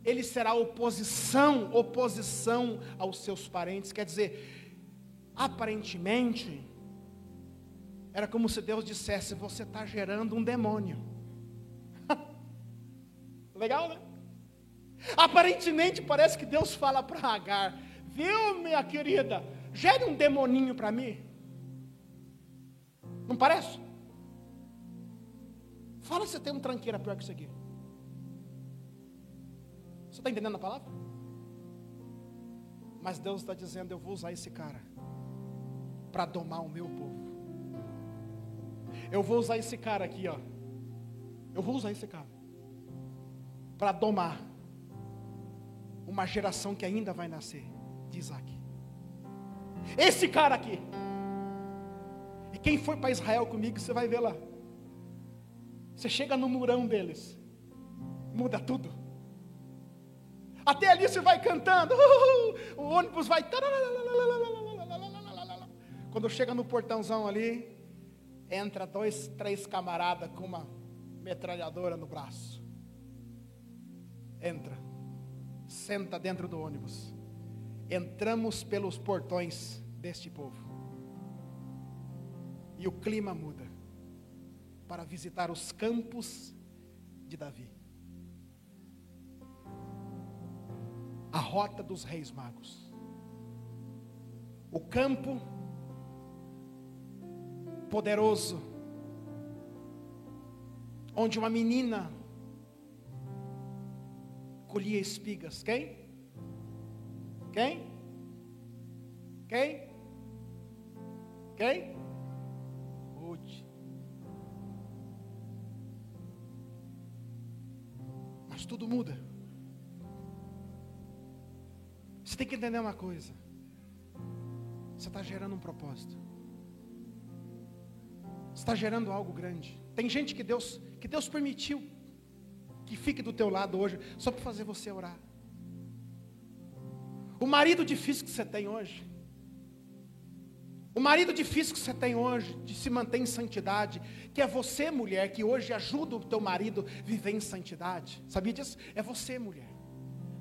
ele será oposição, oposição aos seus parentes. Quer dizer, aparentemente, era como se Deus dissesse: Você está gerando um demônio. *laughs* Legal, né? Aparentemente parece que Deus fala para Agar: Viu, minha querida, gere um demoninho para mim. Não parece? Fala se tem um tranqueira pior que isso aqui. Você está entendendo a palavra? Mas Deus está dizendo: eu vou usar esse cara para domar o meu povo. Eu vou usar esse cara aqui, ó. Eu vou usar esse cara para domar uma geração que ainda vai nascer. de Isaac. Esse cara aqui. E quem for para Israel comigo, você vai ver lá. Você chega no murão deles, muda tudo. Até ali você vai cantando, o ônibus vai. Quando chega no portãozão ali, entra dois, três camaradas com uma metralhadora no braço. Entra, senta dentro do ônibus. Entramos pelos portões deste povo. E o clima muda para visitar os campos de Davi. A rota dos reis magos. O campo poderoso, onde uma menina colhia espigas. Quem? Quem? Quem? Quem? Ruth. Mas tudo muda. Você tem que entender uma coisa. Você está gerando um propósito está gerando algo grande. Tem gente que Deus, que Deus permitiu que fique do teu lado hoje, só para fazer você orar. O marido difícil que você tem hoje, o marido difícil que você tem hoje, de se manter em santidade, que é você, mulher, que hoje ajuda o teu marido a viver em santidade. Sabia disso? É você, mulher.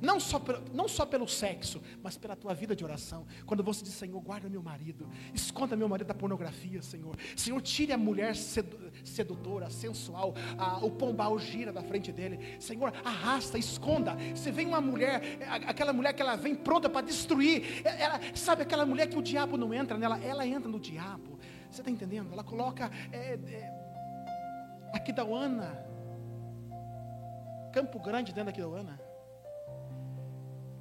Não só, pelo, não só pelo sexo, mas pela tua vida de oração. Quando você diz, Senhor, guarda meu marido, esconda meu marido da pornografia, Senhor. Senhor, tire a mulher sedutora, sensual, a, o pombal gira da frente dele. Senhor, arrasta, esconda. Você vem uma mulher, aquela mulher que ela vem pronta para destruir. Ela, sabe aquela mulher que o diabo não entra nela, ela entra no diabo. Você está entendendo? Ela coloca é, é, aqui da Ana, Campo Grande dentro da Ana.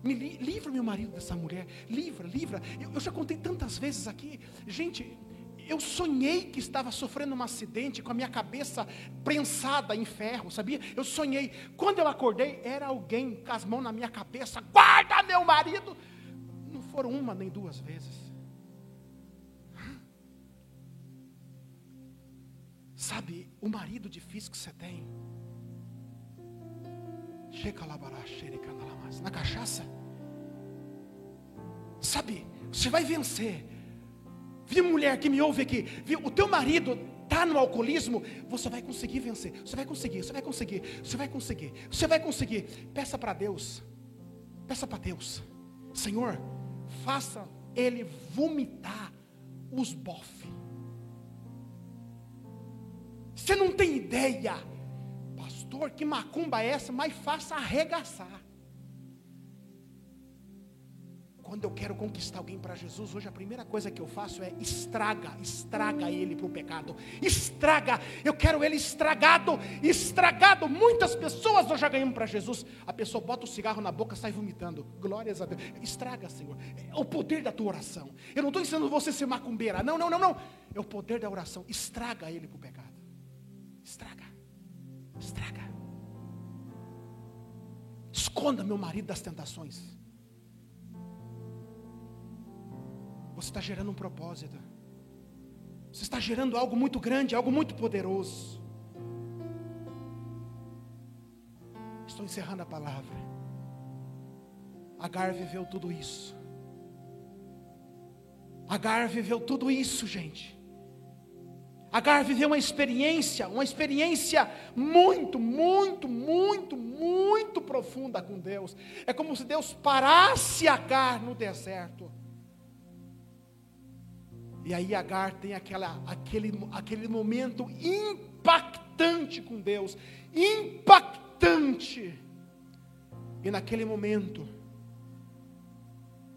Me li, livra meu marido dessa mulher. Livra, livra. Eu, eu já contei tantas vezes aqui. Gente, eu sonhei que estava sofrendo um acidente com a minha cabeça prensada em ferro, sabia? Eu sonhei. Quando eu acordei, era alguém com as mãos na minha cabeça. Guarda meu marido. Não foram uma nem duas vezes. Sabe, o marido difícil que você tem na cachaça. Sabe, você vai vencer. Vi mulher que me ouve aqui, viu, o teu marido está no alcoolismo, você vai conseguir vencer. Você vai conseguir, você vai conseguir, você vai conseguir, você vai conseguir. Peça para Deus, peça para Deus, Senhor, faça ele vomitar os bofes. Você não tem ideia pastor, que macumba é essa? Mas faça arregaçar. Quando eu quero conquistar alguém para Jesus, hoje a primeira coisa que eu faço é estraga, estraga ele para o pecado. Estraga, eu quero ele estragado, estragado. Muitas pessoas nós já ganhamos para Jesus. A pessoa bota o cigarro na boca, sai vomitando. Glórias a Deus. Estraga, Senhor. É o poder da tua oração. Eu não estou ensinando você a ser macumbeira. Não, não, não, não. É o poder da oração. Estraga ele para o pecado. Estraga. Estraga. Esconda meu marido das tentações. Você está gerando um propósito. Você está gerando algo muito grande, algo muito poderoso. Estou encerrando a palavra. Agar viveu tudo isso. Agar viveu tudo isso, gente. Agar viveu uma experiência, uma experiência muito, muito, muito, muito profunda com Deus. É como se Deus parasse Agar no deserto. E aí Agar tem aquela, aquele, aquele momento impactante com Deus, impactante. E naquele momento,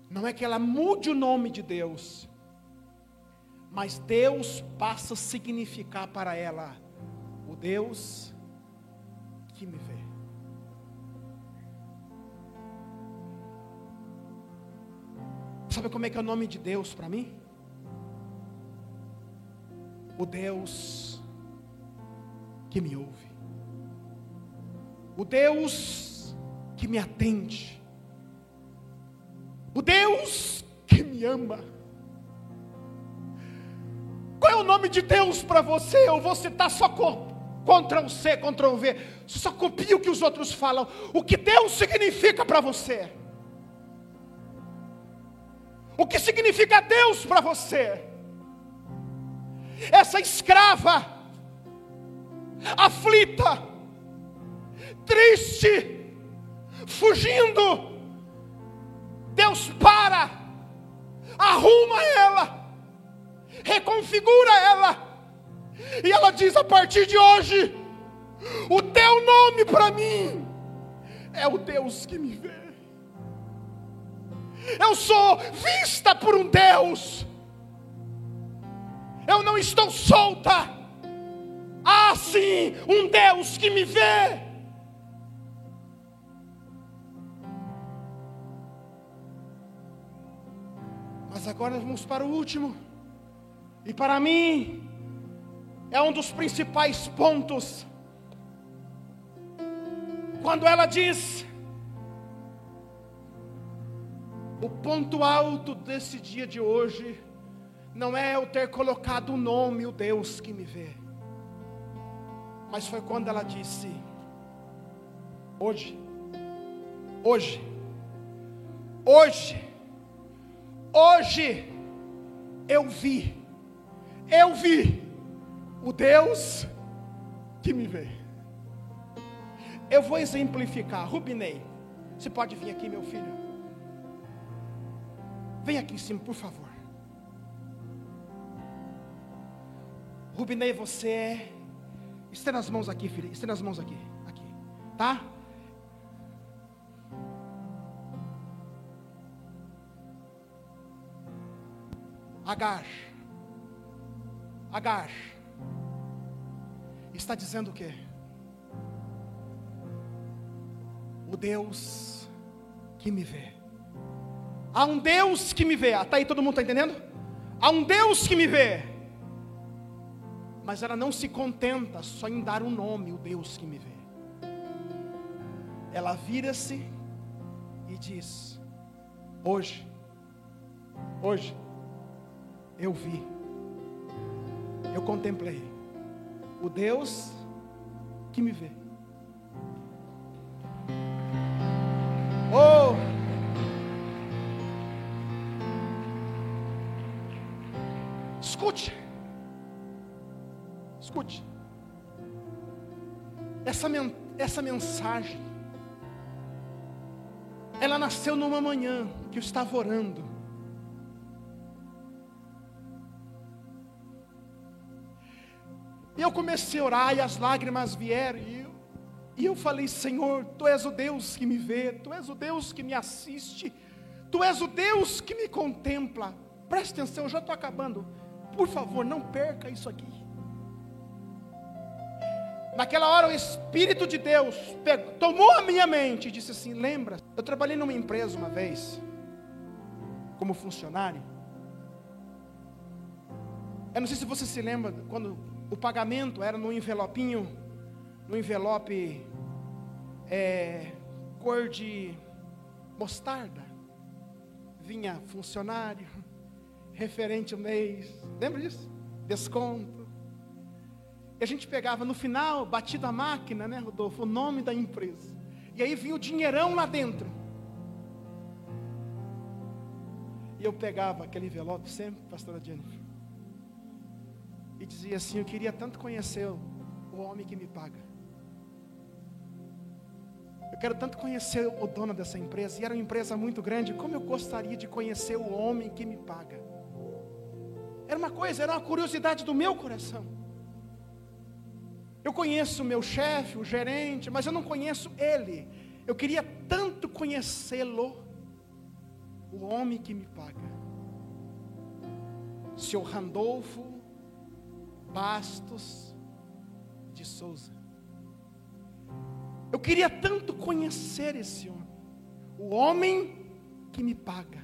não é que ela mude o nome de Deus, mas Deus passa a significar para ela o Deus que me vê. Sabe como é que é o nome de Deus para mim? O Deus que me ouve. O Deus que me atende. O Deus que me ama. Qual é o nome de Deus para você? Ou você está só Ctrl C, Ctrl V. Você só copia o que os outros falam. O que Deus significa para você? O que significa Deus para você? Essa escrava, aflita, triste, fugindo. Deus para, arruma ela, reconfigura ela e ela diz: a partir de hoje, o teu nome para mim é o Deus que me vê. Eu sou vista por um Deus. Eu não estou solta. Há sim um Deus que me vê. Mas agora vamos para o último. E para mim, é um dos principais pontos. Quando ela diz: o ponto alto desse dia de hoje não é eu ter colocado o nome, o Deus que me vê, mas foi quando ela disse: hoje, hoje, hoje, hoje, eu vi, eu vi o Deus que me vê. Eu vou exemplificar. Rubinei, você pode vir aqui, meu filho? Vem aqui em cima, por favor. Rubinei, você é. Estenda as mãos aqui, filho. Estenda as mãos aqui. Aqui. Tá? Agache. Agache está dizendo o quê? O Deus que me vê. Há um Deus que me vê. Está aí todo mundo está entendendo? Há um Deus que me vê. Mas ela não se contenta só em dar um nome, o Deus que me vê. Ela vira-se e diz: Hoje, hoje, eu vi, eu contemplei o Deus que me vê. Oh! Escute. Escute. Essa, essa mensagem, ela nasceu numa manhã que eu estava orando. E eu comecei a orar e as lágrimas vieram. E eu, e eu falei: Senhor, Tu és o Deus que me vê, Tu és o Deus que me assiste, Tu és o Deus que me contempla. Preste atenção, eu já estou acabando. Por favor, não perca isso aqui. Naquela hora o Espírito de Deus pegou, tomou a minha mente e disse assim: Lembra, eu trabalhei numa empresa uma vez, como funcionário. Eu não sei se você se lembra quando o pagamento era no envelopinho, no envelope é, cor de mostarda. Vinha funcionário, referente o mês, lembra disso? Desconto. E a gente pegava no final, batido a máquina, né, Rodolfo, o nome da empresa. E aí vinha o dinheirão lá dentro. E eu pegava aquele envelope sempre, pastora Jennifer e dizia assim: Eu queria tanto conhecer o homem que me paga. Eu quero tanto conhecer o dono dessa empresa. E era uma empresa muito grande. Como eu gostaria de conhecer o homem que me paga. Era uma coisa, era uma curiosidade do meu coração. Eu conheço o meu chefe, o gerente, mas eu não conheço ele. Eu queria tanto conhecê-lo, o homem que me paga. Seu Randolfo Bastos de Souza. Eu queria tanto conhecer esse homem, o homem que me paga.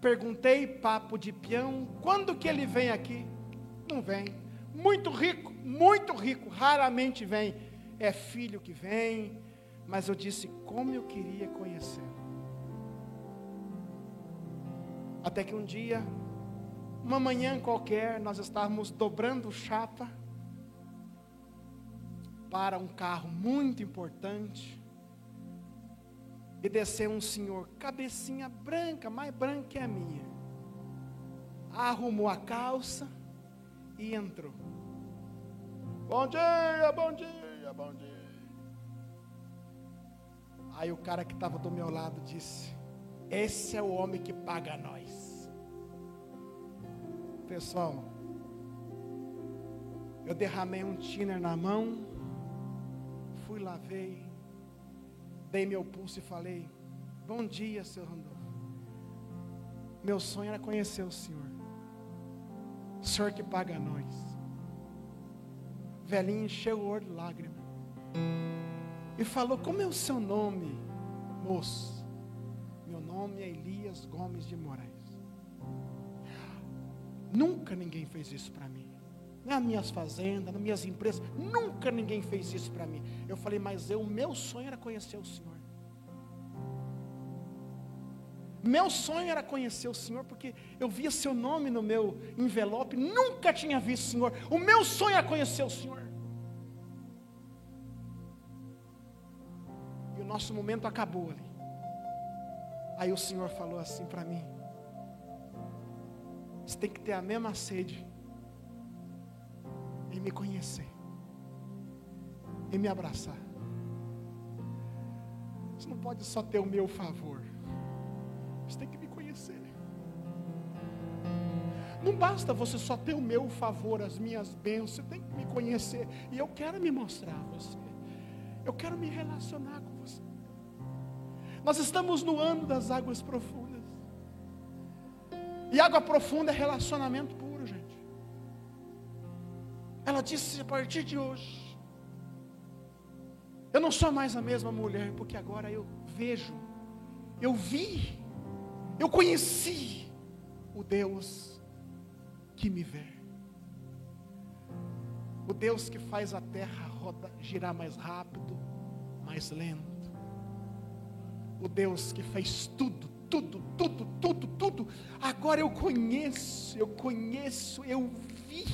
Perguntei, papo de peão, quando que ele vem aqui? Não vem. Muito rico, muito rico, raramente vem. É filho que vem, mas eu disse como eu queria conhecê-lo. Até que um dia, uma manhã qualquer, nós estávamos dobrando chapa para um carro muito importante. E desceu um senhor, cabecinha branca, mais branca que a minha. Arrumou a calça e entrou. Bom dia, bom dia, bom dia. Aí o cara que estava do meu lado disse: Esse é o homem que paga nós. Pessoal, eu derramei um tiner na mão, fui, lavei, dei meu pulso e falei: Bom dia, seu Randolfo. Meu sonho era conhecer o Senhor. O Senhor que paga nós. Velhinho encheu o olho de lágrimas e falou: Como é o seu nome, moço? Meu nome é Elias Gomes de Moraes. Nunca ninguém fez isso para mim. Nas minhas fazendas, nas minhas empresas, nunca ninguém fez isso para mim. Eu falei, mas eu, o meu sonho era conhecer o Senhor. Meu sonho era conhecer o Senhor, porque eu via seu nome no meu envelope, nunca tinha visto o Senhor. O meu sonho era conhecer o Senhor. nosso momento acabou ali. Aí o Senhor falou assim para mim: Você tem que ter a mesma sede em me conhecer, em me abraçar. Você não pode só ter o meu favor, você tem que me conhecer. Não basta você só ter o meu favor, as minhas bênçãos, você tem que me conhecer. E eu quero me mostrar a você. Eu quero me relacionar com você. Nós estamos no ano das águas profundas. E água profunda é relacionamento puro, gente. Ela disse: a partir de hoje, eu não sou mais a mesma mulher, porque agora eu vejo, eu vi, eu conheci o Deus que me vê. O Deus que faz a terra roda, girar mais rápido, mais lento. O Deus que fez tudo, tudo, tudo, tudo, tudo. Agora eu conheço, eu conheço, eu vi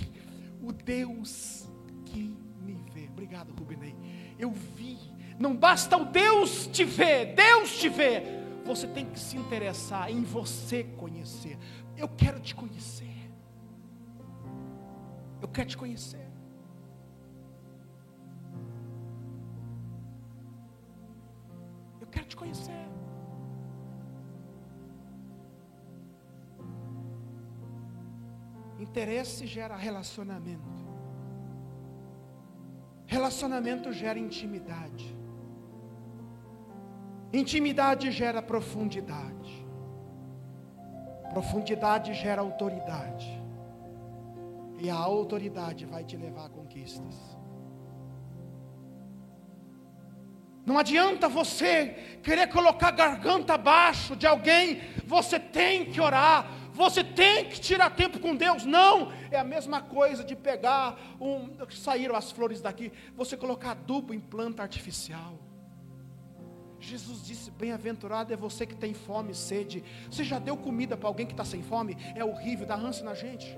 o Deus que me vê. Obrigado, Rubinei. Eu vi. Não basta o Deus te ver, Deus te vê. Você tem que se interessar em você conhecer. Eu quero te conhecer. Eu quero te conhecer. quero te conhecer. Interesse gera relacionamento. Relacionamento gera intimidade. Intimidade gera profundidade. Profundidade gera autoridade. E a autoridade vai te levar a conquistas. Não adianta você querer colocar garganta abaixo de alguém, você tem que orar, você tem que tirar tempo com Deus. Não, é a mesma coisa de pegar um, saíram as flores daqui, você colocar adubo em planta artificial. Jesus disse: Bem-aventurado é você que tem fome e sede. Você já deu comida para alguém que está sem fome? É horrível, dá ânsia na gente.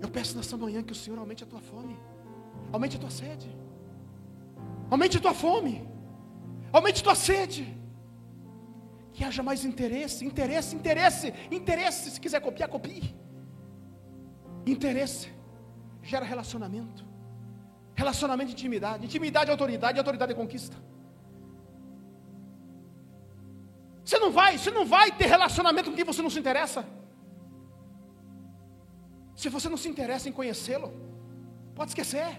Eu peço nessa manhã que o Senhor aumente a tua fome, aumente a tua sede. Aumente a tua fome. Aumente a tua sede. Que haja mais interesse, interesse, interesse, interesse. Se quiser copiar, copie. Interesse gera relacionamento. Relacionamento de intimidade. Intimidade é autoridade, autoridade é conquista. Você não vai, você não vai ter relacionamento com quem você não se interessa. Se você não se interessa em conhecê-lo, pode esquecer.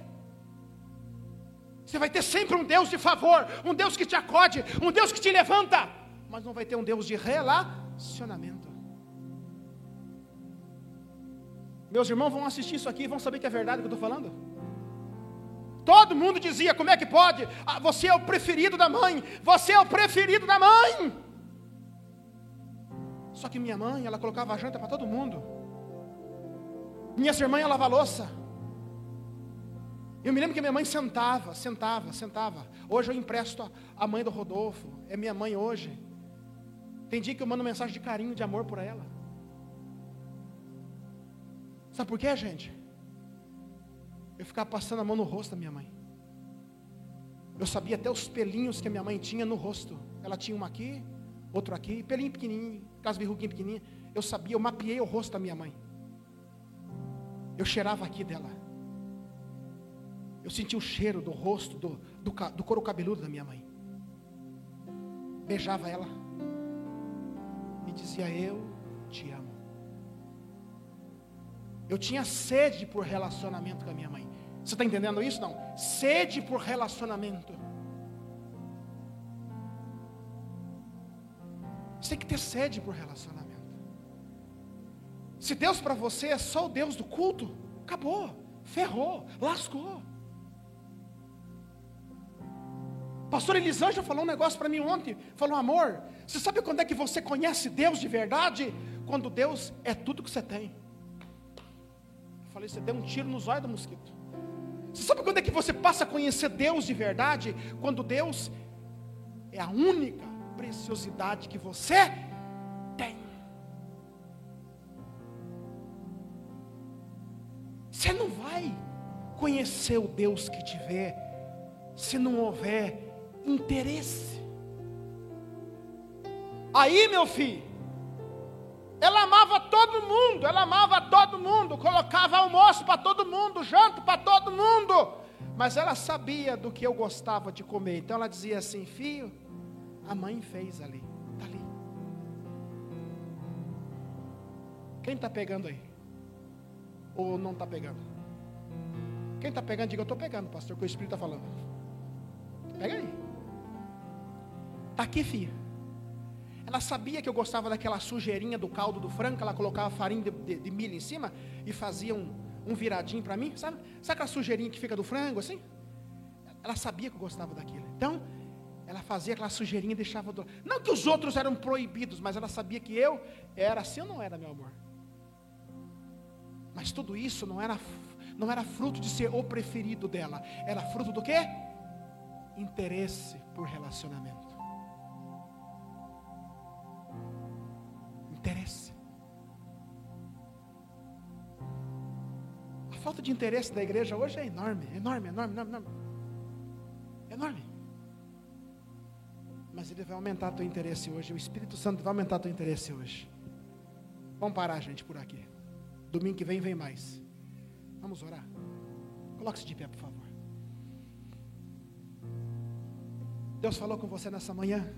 Você vai ter sempre um Deus de favor, um Deus que te acode, um Deus que te levanta, mas não vai ter um Deus de relacionamento. Meus irmãos vão assistir isso aqui e vão saber que é verdade o que eu estou falando. Todo mundo dizia: como é que pode? Ah, você é o preferido da mãe, você é o preferido da mãe. Só que minha mãe, ela colocava a janta para todo mundo. Minhas irmãs, ela lava louça. Eu me lembro que minha mãe sentava, sentava, sentava. Hoje eu empresto a mãe do Rodolfo, é minha mãe hoje. Tem dia que eu mando mensagem de carinho, de amor por ela. Sabe por quê, gente? Eu ficava passando a mão no rosto da minha mãe. Eu sabia até os pelinhos que a minha mãe tinha no rosto. Ela tinha um aqui, outro aqui, pelinho pequenininho, caso verruguinha pequenininha. Eu sabia, eu mapeei o rosto da minha mãe. Eu cheirava aqui dela. Eu sentia o cheiro do rosto, do, do, do couro cabeludo da minha mãe. Beijava ela. E dizia, eu te amo. Eu tinha sede por relacionamento com a minha mãe. Você está entendendo isso? Não. Sede por relacionamento. Você tem que ter sede por relacionamento. Se Deus para você é só o Deus do culto, acabou, ferrou, lascou. Pastor Elisângela falou um negócio para mim ontem. Falou, amor, você sabe quando é que você conhece Deus de verdade? Quando Deus é tudo que você tem. Eu falei, você deu um tiro nos olhos do mosquito. Você sabe quando é que você passa a conhecer Deus de verdade? Quando Deus é a única preciosidade que você tem. Você não vai conhecer o Deus que te vê se não houver interesse. Aí, meu filho, ela amava todo mundo, ela amava todo mundo, colocava almoço para todo mundo, janto para todo mundo. Mas ela sabia do que eu gostava de comer. Então ela dizia assim: "Filho, a mãe fez ali, tá ali. Quem está pegando aí? Ou não está pegando? Quem está pegando, diga: Eu estou pegando, pastor, que o Espírito está falando. Pega aí. Está aqui, filha. Ela sabia que eu gostava daquela sujeirinha do caldo do frango, ela colocava farinha de, de, de milho em cima e fazia um, um viradinho para mim, sabe? Sabe aquela sujeirinha que fica do frango assim? Ela sabia que eu gostava daquilo. Então, ela fazia aquela sujeirinha e deixava do... Não que os outros eram proibidos, mas ela sabia que eu era assim ou não era, meu amor? Mas tudo isso não era, não era fruto de ser o preferido dela. Era fruto do quê? Interesse por relacionamento. Interesse. A falta de interesse da igreja hoje é enorme, enorme, enorme, enorme, enorme. Enorme. Mas ele vai aumentar teu interesse hoje. O Espírito Santo vai aumentar teu interesse hoje. Vamos parar, gente, por aqui. Domingo que vem vem mais. Vamos orar. Coloque-se de pé, por favor. Deus falou com você nessa manhã.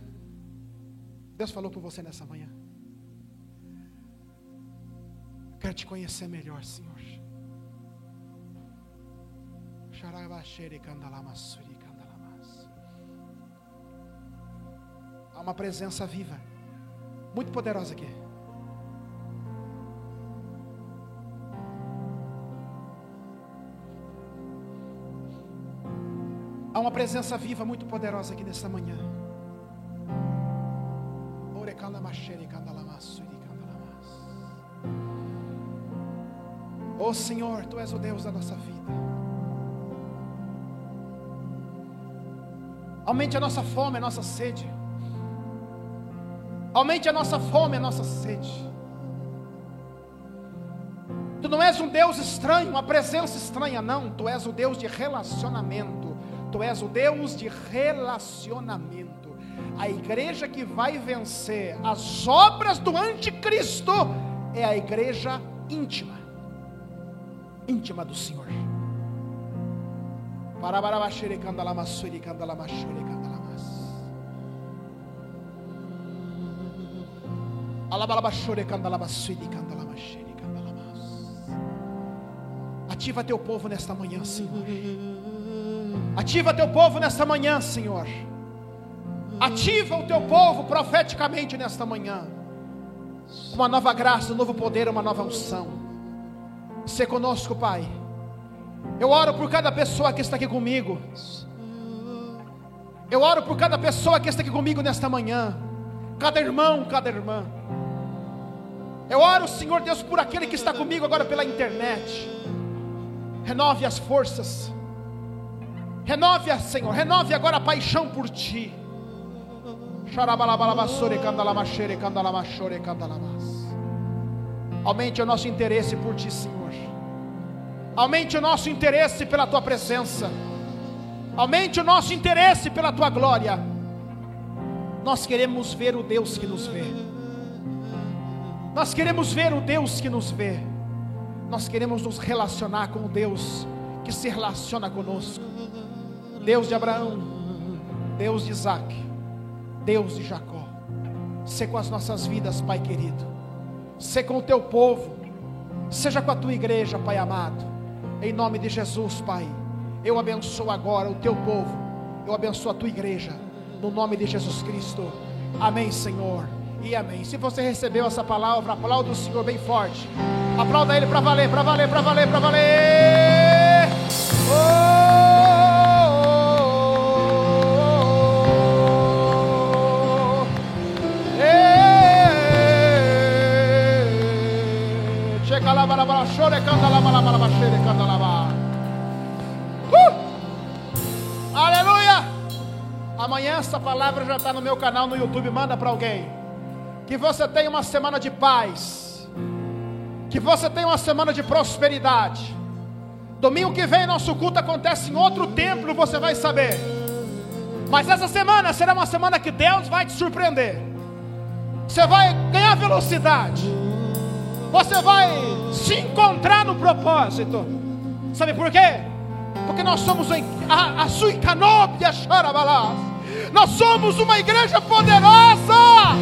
Deus falou com você nessa manhã. Quero te conhecer melhor, Senhor. Há uma presença viva, muito poderosa aqui. Há uma presença viva muito poderosa aqui nessa manhã. Orecanda machere candalamassuri. Oh Senhor, Tu és o Deus da nossa vida. Aumente a nossa fome, a nossa sede. Aumente a nossa fome, a nossa sede. Tu não és um Deus estranho, uma presença estranha, não. Tu és o Deus de relacionamento. Tu és o Deus de relacionamento. A igreja que vai vencer as obras do anticristo é a igreja íntima íntima do Senhor. Ativa teu povo nesta manhã, Senhor. Ativa teu povo nesta manhã, Senhor. Ativa o teu povo profeticamente nesta manhã. Uma nova graça, um novo poder, uma nova unção. Ser conosco, Pai. Eu oro por cada pessoa que está aqui comigo. Eu oro por cada pessoa que está aqui comigo nesta manhã. Cada irmão, cada irmã. Eu oro, Senhor Deus, por aquele que está comigo agora pela internet. Renove as forças. Renove, Senhor, renove agora a paixão por Ti. Aumente o nosso interesse por Ti, Senhor. Aumente o nosso interesse pela Tua presença. Aumente o nosso interesse pela Tua glória. Nós queremos ver o Deus que nos vê. Nós queremos ver o Deus que nos vê. Nós queremos nos relacionar com o Deus que se relaciona conosco. Deus de Abraão, Deus de Isaac, Deus de Jacó. Ser com as nossas vidas, Pai querido. Ser com o teu povo. Seja com a tua igreja, Pai amado. Em nome de Jesus, Pai. Eu abençoo agora o teu povo. Eu abençoo a tua igreja. No nome de Jesus Cristo. Amém, Senhor. E amém. Se você recebeu essa palavra, aplauda o Senhor bem forte. Aplauda Ele para valer, para valer, para valer, para valer. Oh! Uh! Aleluia! Amanhã essa palavra já está no meu canal no YouTube. Manda para alguém. Que você tenha uma semana de paz. Que você tenha uma semana de prosperidade. Domingo que vem nosso culto acontece em outro templo, você vai saber. Mas essa semana será uma semana que Deus vai te surpreender. Você vai ganhar velocidade você vai se encontrar no propósito. Sabe por quê? Porque nós somos a, a Suicanóbia Charabalás. Nós somos uma igreja poderosa.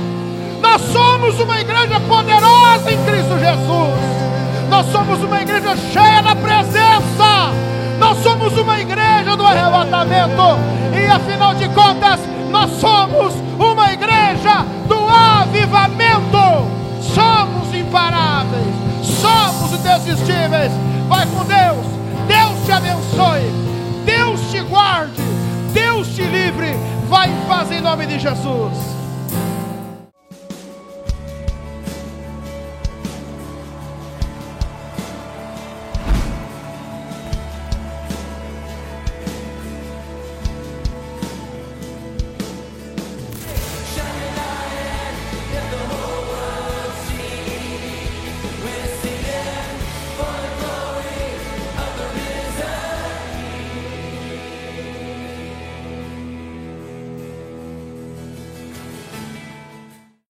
Nós somos uma igreja poderosa em Cristo Jesus. Nós somos uma igreja cheia da presença. Nós somos uma igreja do arrebatamento. E afinal de contas, nós somos uma igreja do avivamento somos imparáveis, somos indesistíveis. Vai com Deus, Deus te abençoe, Deus te guarde, Deus te livre. Vai em paz em nome de Jesus.